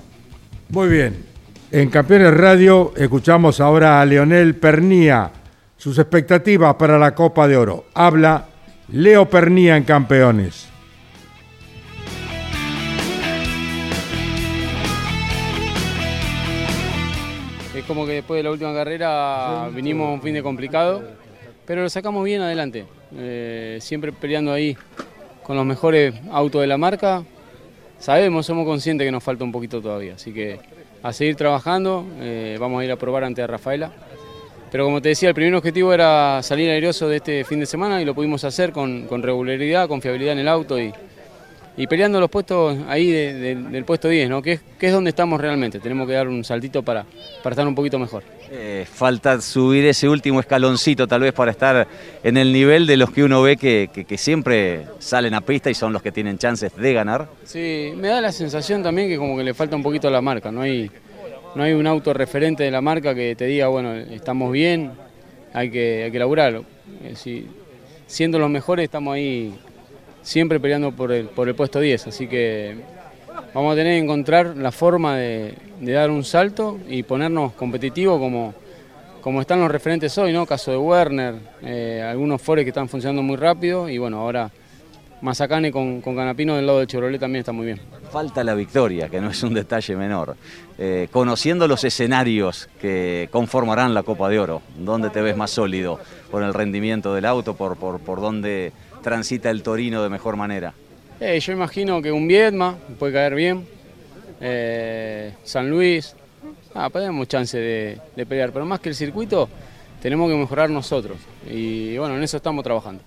Muy bien. En Campeones Radio escuchamos ahora a Leonel Pernía, sus expectativas para la Copa de Oro. Habla Leo Pernía en Campeones. Es como que después de la última carrera vinimos a un fin de complicado, pero lo sacamos bien adelante. Eh, siempre peleando ahí con los mejores autos de la marca. Sabemos, somos conscientes que nos falta un poquito todavía, así que a seguir trabajando. eh, vamos a ir a probar ante Rafaela Pero como te decía, el primer objetivo era salir airoso de este fin de semana y lo pudimos hacer con, con regularidad, con fiabilidad en el auto y, y peleando los puestos ahí de- de- del puesto 10, ¿no? que, es, que es donde estamos realmente. Tenemos que dar un saltito para, para estar un poquito mejor. Eh, falta subir ese último escaloncito tal vez para estar en el nivel de los que uno ve que, que- que siempre salen a pista y son los que tienen chances de ganar. Sí, me da la sensación también que como que le falta un poquito a la marca, no hay, no hay un auto referente de la marca que te diga, bueno, estamos bien, hay que, hay que laburarlo. Eh, si- siendo los mejores estamos ahí siempre peleando por el, por el puesto 10, así que vamos a tener que encontrar la forma de, dar un salto y ponernos competitivos como, como están los referentes hoy, ¿no? Caso de Werner, eh, algunos Fores que están funcionando muy rápido y bueno, ahora Mazacane con, con Canapino del lado del Chevrolet también está muy bien. Falta la victoria, que no es un detalle menor. Eh, conociendo los escenarios que conformarán la Copa de Oro, ¿dónde te ves más sólido? ¿Por el rendimiento del auto? ¿Por, por, por dónde transita el Torino de mejor manera? Eh, yo imagino que un Viedma puede caer bien, eh, San Luis, ah, tenemos chance de, de pelear, pero más que el circuito tenemos que mejorar nosotros y bueno, en eso estamos trabajando.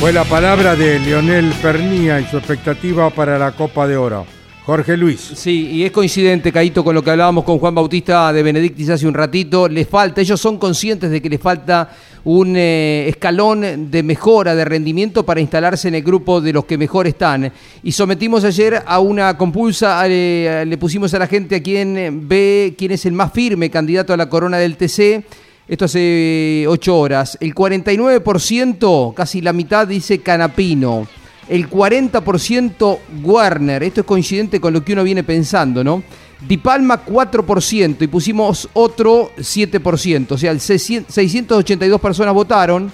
Fue la palabra de Lionel Pernía y su expectativa para la Copa de Oro. Jorge Luis. Sí, y es coincidente, Caito, con lo que hablábamos con Juan Bautista de Benedictis hace un ratito. Les falta, ellos son conscientes de que les falta un eh, escalón de mejora, de rendimiento para instalarse en el grupo de los que mejor están. Y sometimos ayer a una compulsa, eh, le pusimos a la gente a quien ve quién es el más firme candidato a la corona del TC. Esto hace ocho horas. El 49%, casi la mitad, dice Canapino. El 40% Warner. Esto es coincidente con lo que uno viene pensando, ¿no? Di Palma 4% y pusimos otro 7%. O sea, el 600 682 personas votaron,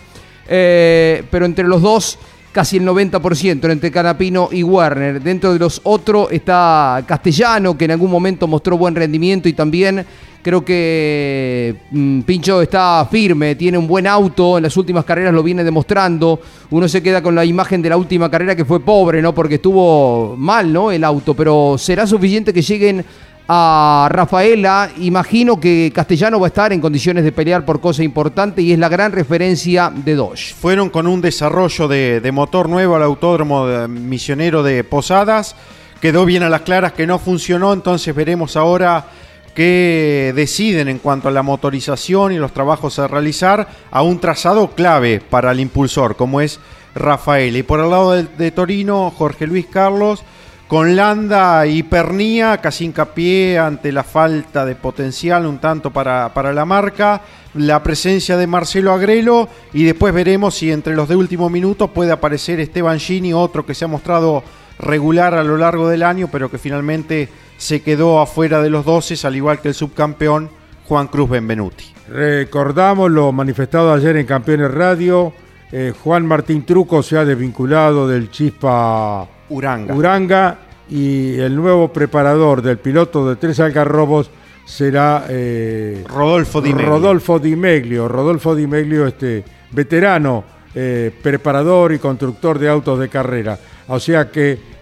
eh, pero entre los dos casi el 90%, entre Canapino y Warner. Dentro de los otros está Castellano, que en algún momento mostró buen rendimiento y también creo que mm, Pincho está firme, tiene un buen auto, en las últimas carreras lo viene demostrando. Uno se queda con la imagen de la última carrera que fue pobre, ¿no? Porque estuvo mal, ¿no? El auto, pero será suficiente que lleguen a Rafaela. Imagino que Castellano va a estar en condiciones de pelear por cosa importante y es la gran referencia de Dodge. Fueron con un desarrollo de, motor nuevo al autódromo de- misionero de Posadas. Quedó bien a las claras que no funcionó, entonces veremos ahora qué deciden en cuanto a la motorización y los trabajos a realizar a un trazado clave para el impulsor, como es Rafael. Y por el lado de Torino, Jorge Luis Carlos, con Landa y Pernía, casi hincapié ante la falta de potencial un tanto para, para la marca, la presencia de Marcelo Agrelo y después veremos si entre los de último minuto puede aparecer Esteban Gini, otro que se ha mostrado regular a lo largo del año, pero que finalmente se quedó afuera de los 12, al igual que el subcampeón Juan Cruz Benvenuti. Recordamos lo manifestado ayer en Campeones Radio. Eh, Juan Martín Truco se ha desvinculado del Chispa Uranga. Uranga y el nuevo preparador del piloto de tres algarrobos será eh, Rodolfo Di Meglio. Rodolfo Di Meglio. Rodolfo Di Meglio, este veterano, eh, preparador y constructor de autos de carrera. O sea que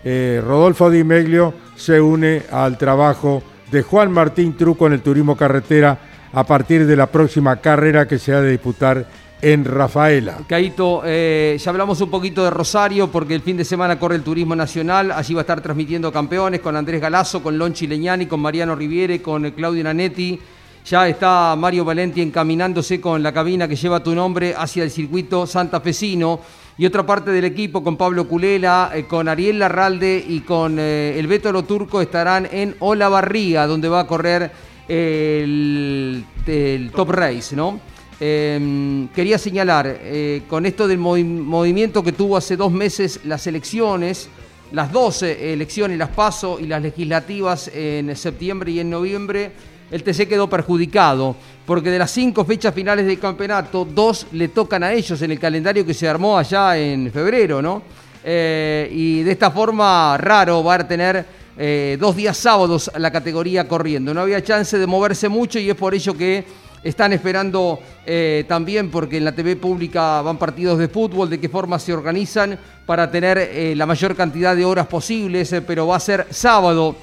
Rodolfo Di Meglio se une al trabajo de Juan Martín Truco en el turismo carretera a partir de la próxima carrera que se ha de disputar en Rafaela. Caito, eh, ya hablamos un poquito de Rosario porque el fin de semana corre el Turismo Nacional. Allí va a estar transmitiendo campeones con Andrés Galazo, con Lonchi Leñani, con Mariano Riviere, con Claudio Nanetti. Ya está Mario Valenti encaminándose con la cabina que lleva tu nombre hacia el circuito santafesino. Y otra parte del equipo con Pablo Culela, eh, con Ariel Larralde y con eh, el Beto Turco estarán en Olavarría, donde va a correr el, el Top Race, ¿no? Eh, quería señalar, eh, con esto del movi- movimiento que tuvo hace dos meses las elecciones, las 12 elecciones, las PASO y las legislativas en septiembre y en noviembre, el TC quedó perjudicado, porque de las cinco fechas finales del campeonato, dos le tocan a ellos en el calendario que se armó allá en febrero, ¿no? Eh, y de esta forma, raro va a tener eh, dos días sábados la categoría corriendo. No había chance de moverse mucho y es por ello que están esperando eh, también, porque en la TV pública van partidos de fútbol, de qué forma se organizan para tener eh, la mayor cantidad de horas posibles, eh, pero va a ser sábado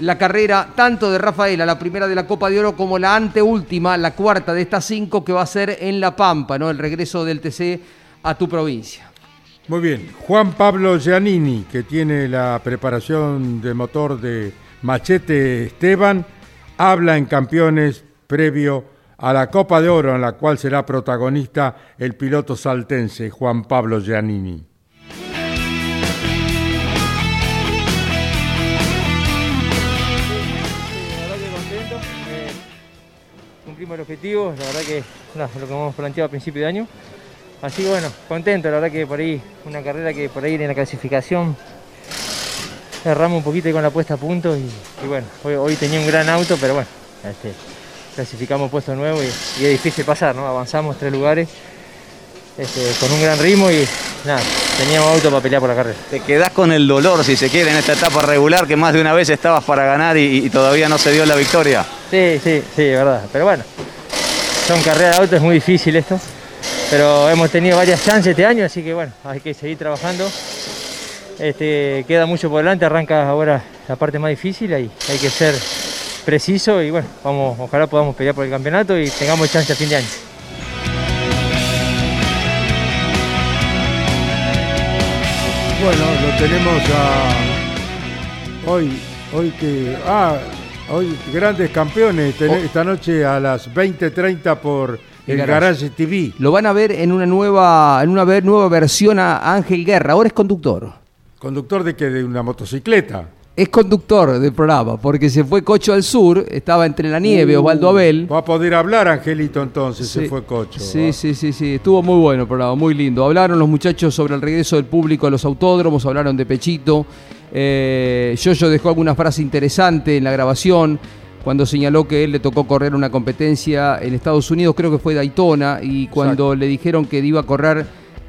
la carrera tanto de Rafaela, la primera de la Copa de Oro, como la anteúltima, la cuarta de estas cinco, que va a ser en La Pampa, ¿no? El regreso del TC a tu provincia. Muy bien, Juan Pablo Giannini, que tiene la preparación de motor de Machete Esteban, habla en campeones previo a la Copa de Oro, en la cual será protagonista el piloto saltense Juan Pablo Giannini. eh, el objetivo, la verdad que lo que hemos planteado a principio de año. Así bueno, contento, la verdad que por ahí una carrera que por ahí en la clasificación erramos un poquito con la puesta a punto y, bueno, hoy, hoy tenía un gran auto, pero bueno, este, clasificamos puesto nuevo y, y es difícil pasar, ¿no? Avanzamos tres lugares este, con un gran ritmo y nada, teníamos auto para pelear por la carrera. Te quedás con el dolor, si se quiere, en esta etapa regular, que más de una vez estabas para ganar y, y todavía no se dio la victoria. Sí, sí, sí, es verdad. Pero bueno, son carreras de auto, es muy difícil esto. Pero hemos tenido varias chances este año, así que bueno, hay que seguir trabajando. Este, queda mucho por delante, arranca ahora la parte más difícil y hay que ser preciso y bueno, vamos, ojalá podamos pelear por el campeonato y tengamos chance a fin de año. Bueno, lo tenemos a hoy, hoy que ah, hoy grandes campeones Oh. esta noche a las 20:30 por el Garage. Garage TV. Lo van a ver en una nueva, en una nueva versión a Ángel Guerra. Ahora es conductor. Conductor de que de una motocicleta. Es conductor del programa, porque se fue Cocho al sur, estaba entre la nieve, Uh, Osvaldo Abel. Va a poder hablar Angelito entonces, se fue cocho. Sí, sí, sí, sí. Estuvo muy bueno el programa, muy lindo. Hablaron los muchachos sobre el regreso del público a los autódromos, hablaron de Pechito. Eh, Yoyo dejó alguna frase interesante en la grabación cuando señaló que él le tocó correr una competencia en Estados Unidos, creo que fue Daytona, y cuando le dijeron que iba a correr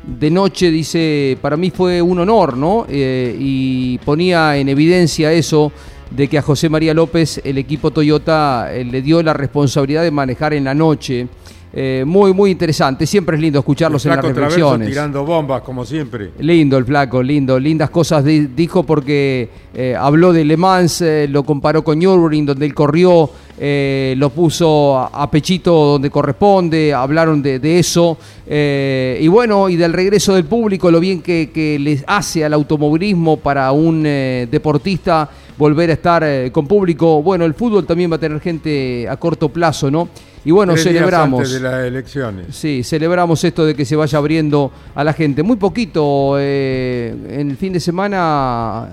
de noche, dice, para mí fue un honor, ¿no? Eh, y ponía en evidencia eso de que a José María López el equipo Toyota eh, le dio la responsabilidad de manejar en la noche. Eh, muy, muy interesante. Siempre es lindo escucharlos El en las reflexiones. tirando bombas como siempre. Lindo el flaco, lindo, lindas cosas di- dijo porque eh, habló de Le Mans, eh, lo comparó con Nürburgring donde él corrió, eh, lo puso a, Pechito donde corresponde, hablaron de, eso eh, y bueno, y del regreso del público, lo bien que, que les hace al automovilismo para un eh, deportista volver a estar eh, con público. Bueno, el fútbol también va a tener gente a corto plazo, ¿no? Y bueno, Tres días celebramos. antes de las elecciones. Sí, celebramos esto de que se vaya abriendo a la gente. Muy poquito, eh, en el fin de semana,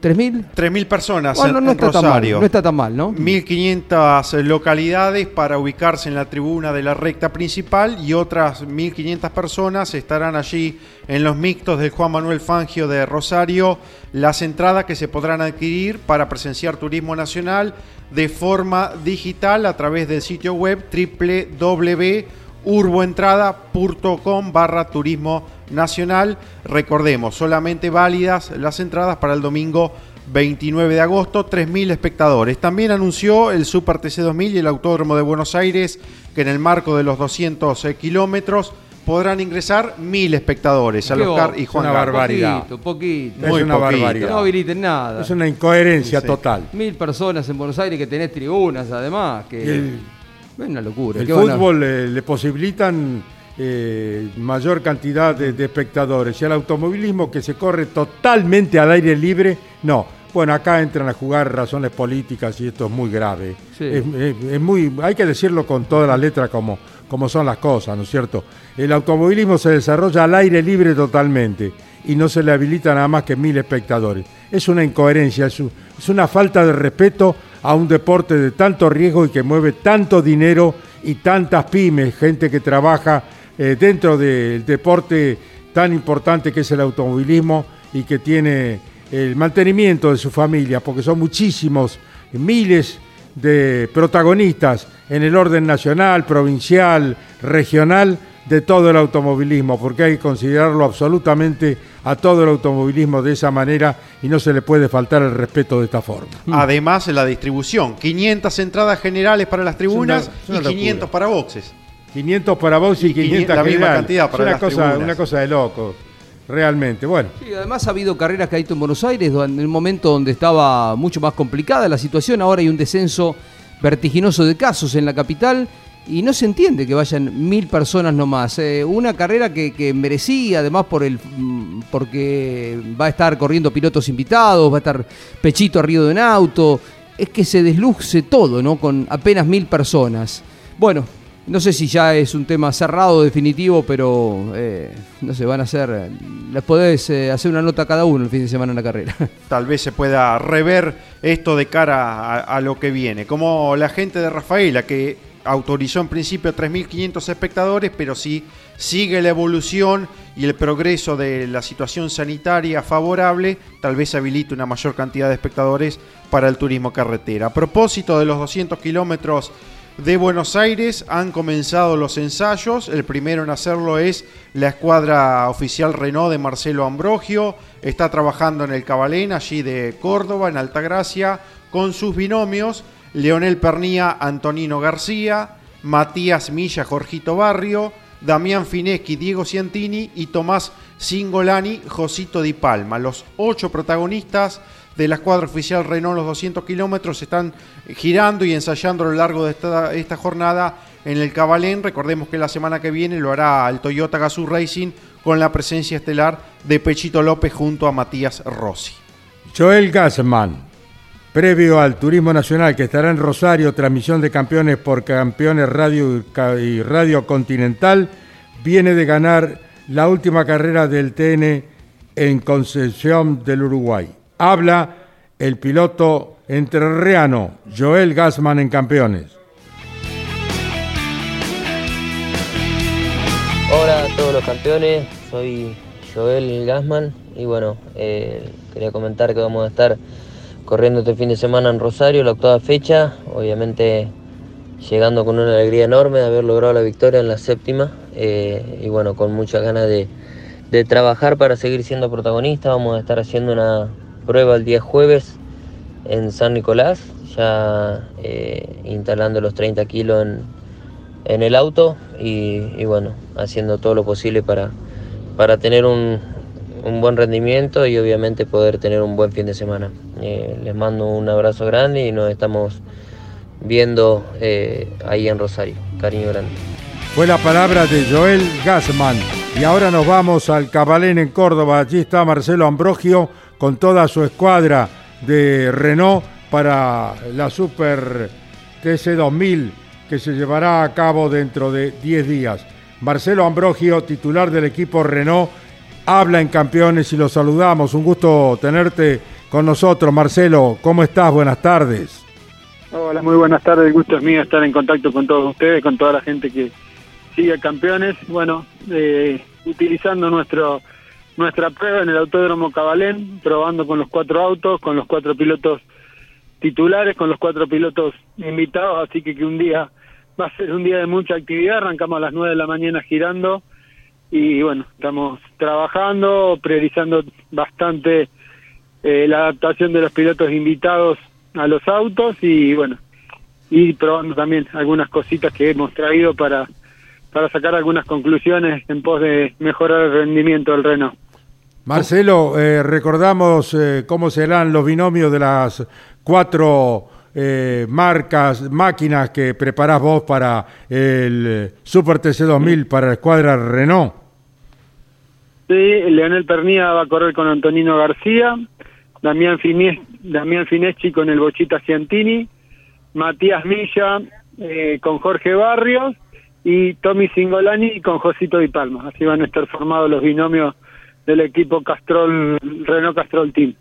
¿3.000? 3.000 personas Bueno, en, no en está tan mal, Rosario. no está tan mal, ¿no? 1.500 localidades para ubicarse en la tribuna de la recta principal y otras 1.500 personas estarán allí en los mixtos del Juan Manuel Fangio de Rosario. Las entradas que se podrán adquirir para presenciar turismo nacional de forma digital a través del sitio web www.urboentrada.com barra turismo nacional. Recordemos, solamente válidas las entradas para el domingo 29 de agosto, 3.000 espectadores. También anunció el Super TC 2000 y el Autódromo de Buenos Aires que en el marco de los 200 kilómetros podrán ingresar 1.000 espectadores al Oscar y Juan una barbaridad. Poquito, poquito. Es Muy una poquito. barbaridad. No habiliten nada. Es una incoherencia Sí, sí. total. Mil personas en Buenos Aires que tenés tribunas, además. Que... El- Es una locura. El ¿qué van a- fútbol eh, le posibilitan eh, mayor cantidad de, de espectadores y al automovilismo que se corre totalmente al aire libre, no. Bueno, acá entran a jugar razones políticas y esto es muy grave. Sí. Es, es- es muy, hay que decirlo con toda la letra como, como son las cosas, ¿no es cierto? El automovilismo se desarrolla al aire libre totalmente y no se le habilita nada más que mil espectadores. Es una incoherencia, es, un- es una falta de respeto a un deporte de tanto riesgo y que mueve tanto dinero y tantas pymes, gente que trabaja eh, dentro del deporte tan importante que es el automovilismo y que tiene el mantenimiento de su familia, porque son muchísimos, miles de protagonistas en el orden nacional, provincial, regional de todo el automovilismo, porque hay que considerarlo absolutamente a todo el automovilismo de esa manera y no se le puede faltar el respeto de esta forma. Además, la distribución. 500 entradas generales para las tribunas Es una- es una y 500 locura. para boxes. 500 para vos y Y 500 la misma general. cantidad para es una las cosa, tribunas. una cosa de loco. Realmente. Bueno, Sí, además ha habido carreras que ha hecho en Buenos Aires en el momento donde estaba mucho más complicada la situación. Ahora hay un descenso vertiginoso de casos en la capital y no se entiende que vayan mil personas nomás. Eh, una carrera que, que merecía, además por el mm, porque va a estar corriendo pilotos invitados, va a estar Pechito arriba de un auto. Es que se desluce todo, ¿no? Con apenas mil personas. Bueno, no sé si ya es un tema cerrado, definitivo, pero eh, no sé, van a ser. Les podés eh, hacer una nota cada uno el fin de semana en la carrera. Tal vez se pueda rever esto de cara a, a lo que viene. Como la gente de Rafaela, que autorizó en principio 3.500 espectadores, pero si sigue la evolución y el progreso de la situación sanitaria favorable, tal vez habilite una mayor cantidad de espectadores para el turismo carretera. A propósito de los 200 kilómetros de Buenos Aires han comenzado los ensayos. El primero en hacerlo es la escuadra oficial Renault de Marcelo Ambrogio. Está trabajando en el Cabalén, allí de Córdoba, en Altagracia, con sus binomios Leonel Pernía, Antonino García, Matías Milla, Jorgito Barrio, Damián Fineschi, Diego Ciantini y Tomás Singolani, Josito Di Palma. Los ocho protagonistas de la escuadra oficial Renault los 200 kilómetros están girando y ensayando a lo largo de esta, esta jornada en el Cabalén. Recordemos que la semana que viene lo hará el Toyota Gazoo Racing con la presencia estelar de Pechito López junto a Matías Rossi. Joel Gassman, previo al Turismo Nacional que estará en Rosario, transmisión de campeones por Campeones Radio y Radio Continental, viene de ganar la última carrera del TN en Concepción del Uruguay. Habla el piloto entrerriano Joel Gassman en campeones. Hola a todos los campeones, soy Joel Gassman y bueno, eh, quería comentar que vamos a estar corriendo este fin de semana en Rosario, la octava fecha, obviamente llegando con una alegría enorme de haber logrado la victoria en la séptima eh, y bueno, con muchas ganas de trabajar para seguir siendo protagonista, vamos a estar haciendo una prueba el día jueves en San Nicolás, ya eh, instalando los 30 kilos en, en el auto y, y bueno, haciendo todo lo posible para, para tener un, un buen rendimiento y obviamente poder tener un buen fin de semana. Eh, les mando un abrazo grande y nos estamos viendo eh, ahí en Rosario. Cariño grande. Fue la palabra de Joel Gassman. Y ahora nos vamos al Cabalén en Córdoba. Allí está Marcelo Ambrogio con toda su escuadra de Renault para la Super TC 2000 que se llevará a cabo dentro de 10 días. Marcelo Ambrogio, titular del equipo Renault, habla en campeones y lo saludamos. Un gusto tenerte con nosotros, Marcelo. ¿Cómo estás? Buenas tardes. Hola, muy buenas tardes. El gusto es mío estar en contacto con todos ustedes, con toda la gente que sigue campeones. Bueno, eh, utilizando nuestro nuestra prueba en el Autódromo Cabalén, probando con los cuatro autos, con los cuatro pilotos titulares, con los cuatro pilotos invitados. Así que, que un día va a ser un día de mucha actividad. Arrancamos a las nueve de la mañana girando y bueno, estamos trabajando, priorizando bastante eh, la adaptación de los pilotos invitados a los autos y bueno, y probando también algunas cositas que hemos traído para, para sacar algunas conclusiones en pos de mejorar el rendimiento del Renault. Marcelo, eh, recordamos eh, cómo serán los binomios de las cuatro eh, marcas, máquinas que preparás vos para el Super TC 2000 para la escuadra Renault. Sí, Leonel Pernía va a correr con Antonino García, Damián, Damián Fineschi con el Bochita Ciantini, Matías Milla eh, con Jorge Barrios y Tommy Singolani con Josito Di Palma. Así van a estar formados los binomios del equipo Castrol, Renault Castrol Team.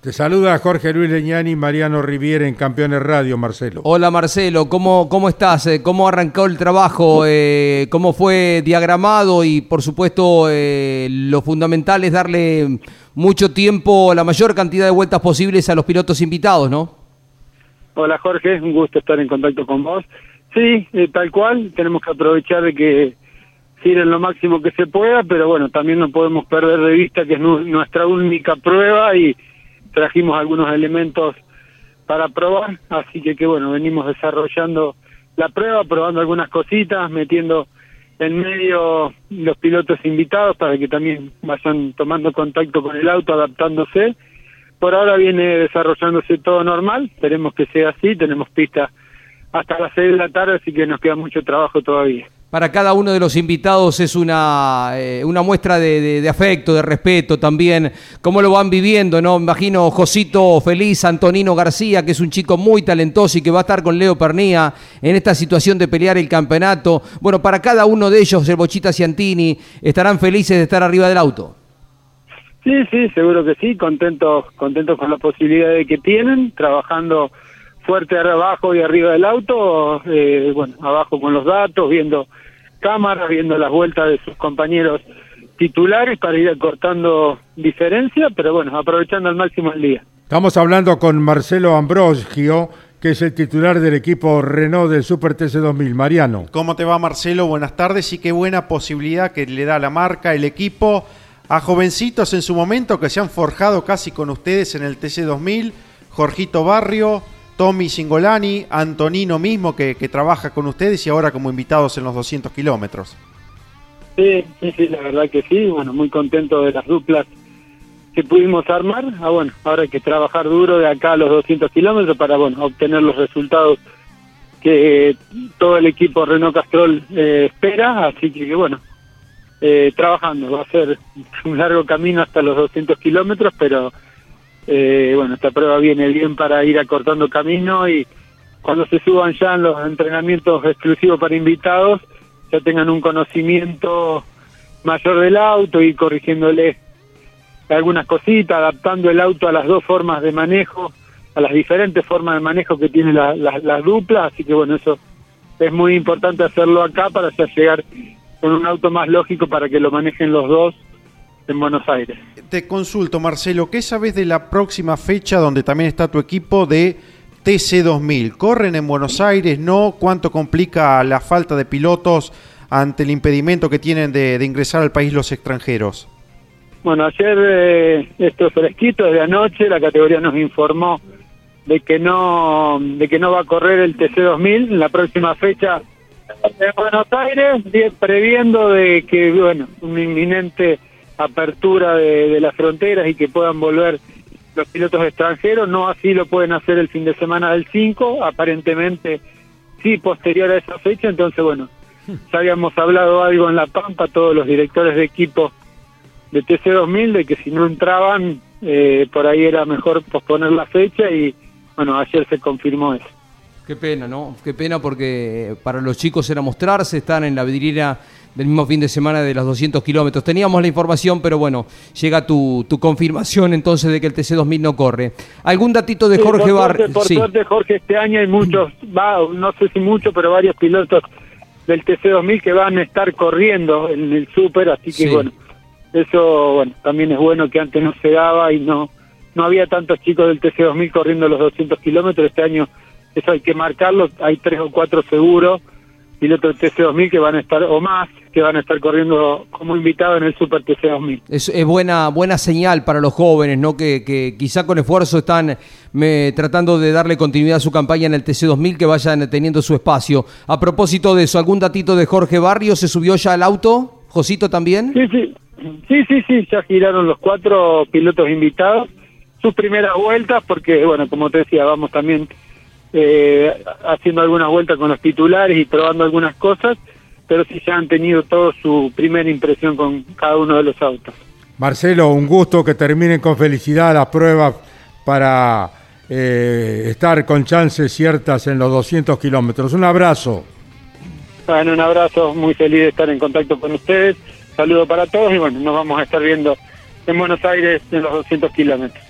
Te saluda Jorge Luis Leñani y Mariano Riviera en Campeones Radio, Marcelo. Hola Marcelo, ¿cómo, cómo estás? Eh, ¿Cómo arrancó el trabajo? Eh, ¿Cómo fue diagramado? Y por supuesto, eh, lo fundamental es darle mucho tiempo, la mayor cantidad de vueltas posibles a los pilotos invitados, ¿no? Hola Jorge, un gusto estar en contacto con vos. Sí, eh, tal cual, tenemos que aprovechar de que giren lo máximo que se pueda, pero bueno, también no podemos perder de vista que es nu- nuestra única prueba y trajimos algunos elementos para probar, así que bueno, venimos desarrollando la prueba, probando algunas cositas, metiendo en medio los pilotos invitados para que también vayan tomando contacto con el auto, adaptándose. Por ahora viene desarrollándose todo normal, esperemos que sea así, tenemos pista hasta las 6 de la tarde, así que nos queda mucho trabajo todavía. Para cada uno de los invitados es una, eh, una muestra de, afecto, de respeto también. ¿Cómo lo van viviendo? no Imagino Josito Feliz, Antonino García, que es un chico muy talentoso y que va a estar con Leo Pernía en esta situación de pelear el campeonato. Bueno, para cada uno de ellos, el Bochita Ciantini, estarán felices de estar arriba del auto. Sí, sí, seguro que sí, contentos, contentos con la posibilidad de que tienen, trabajando fuerte abajo y arriba del auto, eh, bueno, abajo con los datos, viendo cámaras, viendo las vueltas de sus compañeros titulares para ir acortando diferencia, pero bueno, aprovechando al máximo el día. Estamos hablando con Marcelo Ambrosio, que es el titular del equipo Renault del Super TC2000. Mariano. ¿Cómo te va Marcelo? Buenas tardes y qué buena posibilidad que le da la marca, el equipo, a jovencitos en su momento que se han forjado casi con ustedes en el TC2000, Jorgito Barrio, Tommy Singolani, Antonino mismo que, que trabaja con ustedes y ahora como invitados en los 200 kilómetros. Sí, sí, la verdad que sí, bueno, muy contento de las duplas que pudimos armar. Ah, bueno, ahora hay que trabajar duro de acá a los 200 kilómetros para, bueno, obtener los resultados que todo el equipo Renault Castrol eh, espera, así que, bueno, eh, trabajando, va a ser un largo camino hasta los 200 kilómetros, pero, eh, bueno, esta prueba viene bien para ir acortando camino y cuando se suban ya en los entrenamientos exclusivos para invitados, ya tengan un conocimiento mayor del auto y corrigiéndole algunas cositas, adaptando el auto a las dos formas de manejo, a las diferentes formas de manejo que tiene la, la, la dupla, así que bueno, eso es muy importante hacerlo acá para ya llegar con un auto más lógico para que lo manejen los dos en Buenos Aires. Te consulto Marcelo, ¿qué sabes de la próxima fecha donde también está tu equipo de TC2000? ¿Corren en Buenos Aires? ¿No? ¿Cuánto complica la falta de pilotos ante el impedimento que tienen de, de ingresar al país los extranjeros? Bueno, ayer eh, esto fresquito de anoche, la categoría nos informó de que no de que no va a correr el TC2000 en la próxima fecha en Buenos Aires, previendo de que bueno una inminente apertura de, de las fronteras y que puedan volver los pilotos extranjeros, no así lo pueden hacer el fin de semana del 5, aparentemente sí posterior a esa fecha, entonces bueno, ya habíamos hablado algo en La Pampa, todos los directores de equipo de TC2000, de que si no entraban, eh, por ahí era mejor posponer la fecha y bueno, ayer se confirmó eso. Qué pena, ¿no? Qué pena porque para los chicos era mostrarse, están en la vidriera del mismo fin de semana de los 200 kilómetros. Teníamos la información, pero bueno, llega tu, tu confirmación entonces de que el TC2000 no corre. ¿Algún datito de Sí, Jorge por Bar? suerte, por Sí. suerte, Jorge, este año hay muchos, va, no sé si muchos, pero varios pilotos del TC2000 que van a estar corriendo en el Super, así que Sí. bueno, eso bueno también es bueno que antes no se daba y no no había tantos chicos del TC2000 corriendo los 200 kilómetros. Este año eso hay que marcarlo, hay tres o cuatro seguros pilotos del TC2000 que van a estar, o más, que van a estar corriendo como invitados en el Super TC2000. Es, es buena, buena señal para los jóvenes, ¿no? Que, que quizá con esfuerzo están me, tratando de darle continuidad a su campaña en el TC2000, que vayan teniendo su espacio. A propósito de eso, ¿algún datito de Jorge Barrio? ¿Se subió ya al auto? ¿Josito también? Sí, sí, sí, sí, sí, ya giraron los cuatro pilotos invitados sus primeras vueltas, porque, bueno, como te decía, vamos también eh, haciendo algunas vueltas con los titulares y probando algunas cosas, pero sí ya han tenido toda su primera impresión con cada uno de los autos. Marcelo, un gusto que terminen con felicidad las pruebas para eh, estar con chances ciertas en los 200 kilómetros. Un abrazo. Bueno, un abrazo, muy feliz de estar en contacto con ustedes. Saludo para todos y bueno, nos vamos a estar viendo en Buenos Aires en los 200 kilómetros.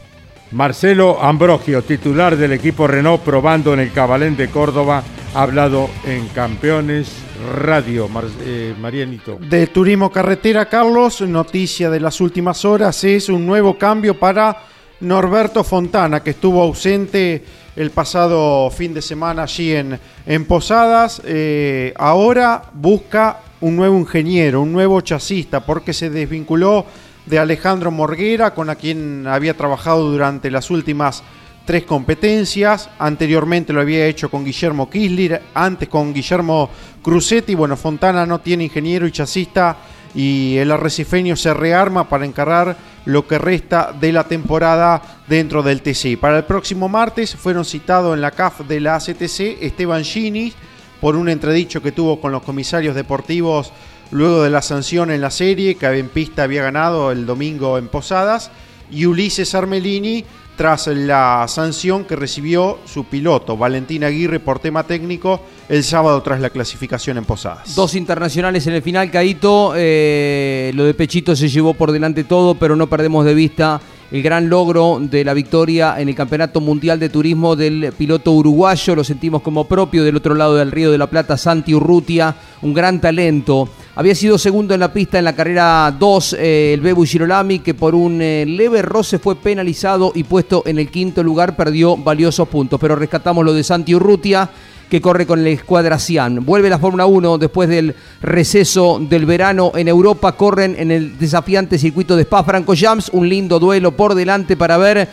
Marcelo Ambrogio, titular del equipo Renault, probando en el Cabalén de Córdoba, ha hablado en Campeones Radio. Mar- eh, Marianito. De Turismo Carretera, Carlos, noticia de las últimas horas es un nuevo cambio para Norberto Fontana, que estuvo ausente el pasado fin de semana allí en, en Posadas. Eh, ahora busca un nuevo ingeniero, un nuevo chasista, porque se desvinculó de Alejandro Morguera, con a quien había trabajado durante las últimas tres competencias. Anteriormente lo había hecho con Guillermo Kisler, antes con Guillermo Cruzetti. Bueno, Fontana no tiene ingeniero y chasista y el arrecifeño se rearma para encarar lo que resta de la temporada dentro del TC. Para el próximo martes fueron citados en la CAF de la ACTC Esteban Gini por un entredicho que tuvo con los comisarios deportivos luego de la sanción en la serie que en pista había ganado el domingo en Posadas y Ulises Armelini tras la sanción que recibió su piloto, Valentín Aguirre, por tema técnico, el sábado tras la clasificación en Posadas. Dos internacionales en el final, Caito. Eh, lo de Pechito se llevó por delante todo, pero no perdemos de vista el gran logro de la victoria en el Campeonato Mundial de Turismo del piloto uruguayo. Lo sentimos como propio del otro lado del Río de la Plata, Santi Urrutia, un gran talento. Había sido segundo en la pista en la carrera 2 eh, el Bebu Girolami, que por un eh, leve roce fue penalizado y puesto en el quinto lugar, perdió valiosos puntos. Pero rescatamos lo de Santi Urrutia que corre con el Escuadra Cian. Vuelve la Fórmula 1 después del receso del verano en Europa. Corren en el desafiante circuito de Spa Franco Jams. Un lindo duelo por delante para ver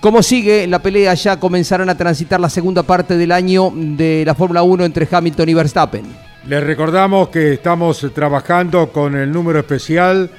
cómo sigue la pelea. Ya comenzarán a transitar la segunda parte del año de la Fórmula 1 entre Hamilton y Verstappen. Les recordamos que estamos trabajando con el número especial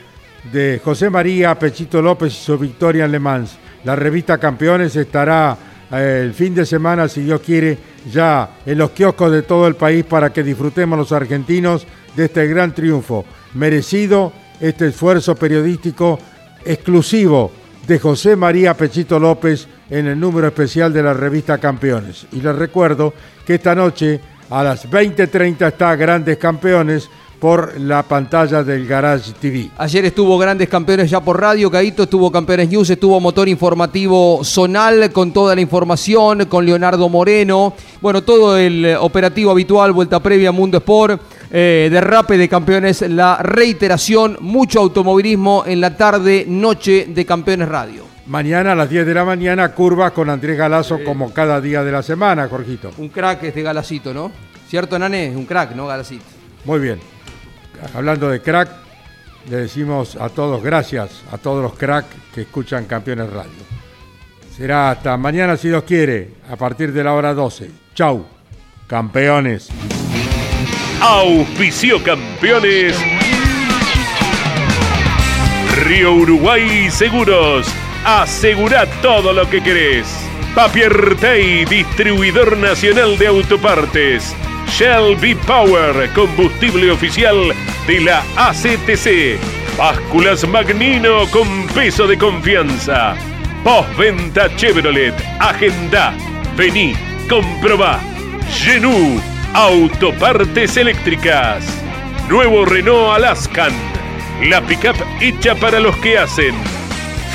de José María Pechito López y su victoria en Le Mans. La revista Campeones estará eh, el fin de semana, si Dios quiere, ya en los kioscos de todo el país para que disfrutemos los argentinos de este gran triunfo. Merecido este esfuerzo periodístico exclusivo de José María Pechito López en el número especial de la revista Campeones. Y les recuerdo que esta noche a las 20.30 está Grandes Campeones por la pantalla del Garage TV. Ayer estuvo Grandes Campeones ya por radio, Caíto, estuvo Campeones News, estuvo Motor Informativo Zonal con toda la información, con Leonardo Moreno, bueno, todo el eh, operativo habitual, vuelta previa Mundo Sport, eh, derrape de campeones, la reiteración, mucho automovilismo en la tarde, noche de Campeones Radio. Mañana a las 10 de la mañana, curva con Andrés Galazo como cada día de la semana, Jorgito. Un crack este Galacito, ¿no? ¿Cierto, Nané? Un crack, ¿no, Galacito? Muy bien hablando de crack, le decimos a todos gracias, a todos los crack que escuchan Campeones Radio. Será hasta mañana si Dios quiere, a partir de la hora 12. Chau, campeones. Auspicio campeones. Río Uruguay Seguros. Asegura todo lo que querés. Papier Tay, distribuidor nacional de autopartes. Shell V-Power, combustible oficial de la ACTC. Básculas Magnino con peso de confianza. Postventa Chevrolet. Agenda. Vení, comprobá. Genú. Autopartes eléctricas. Nuevo Renault Alaskan. La pickup hecha para los que hacen.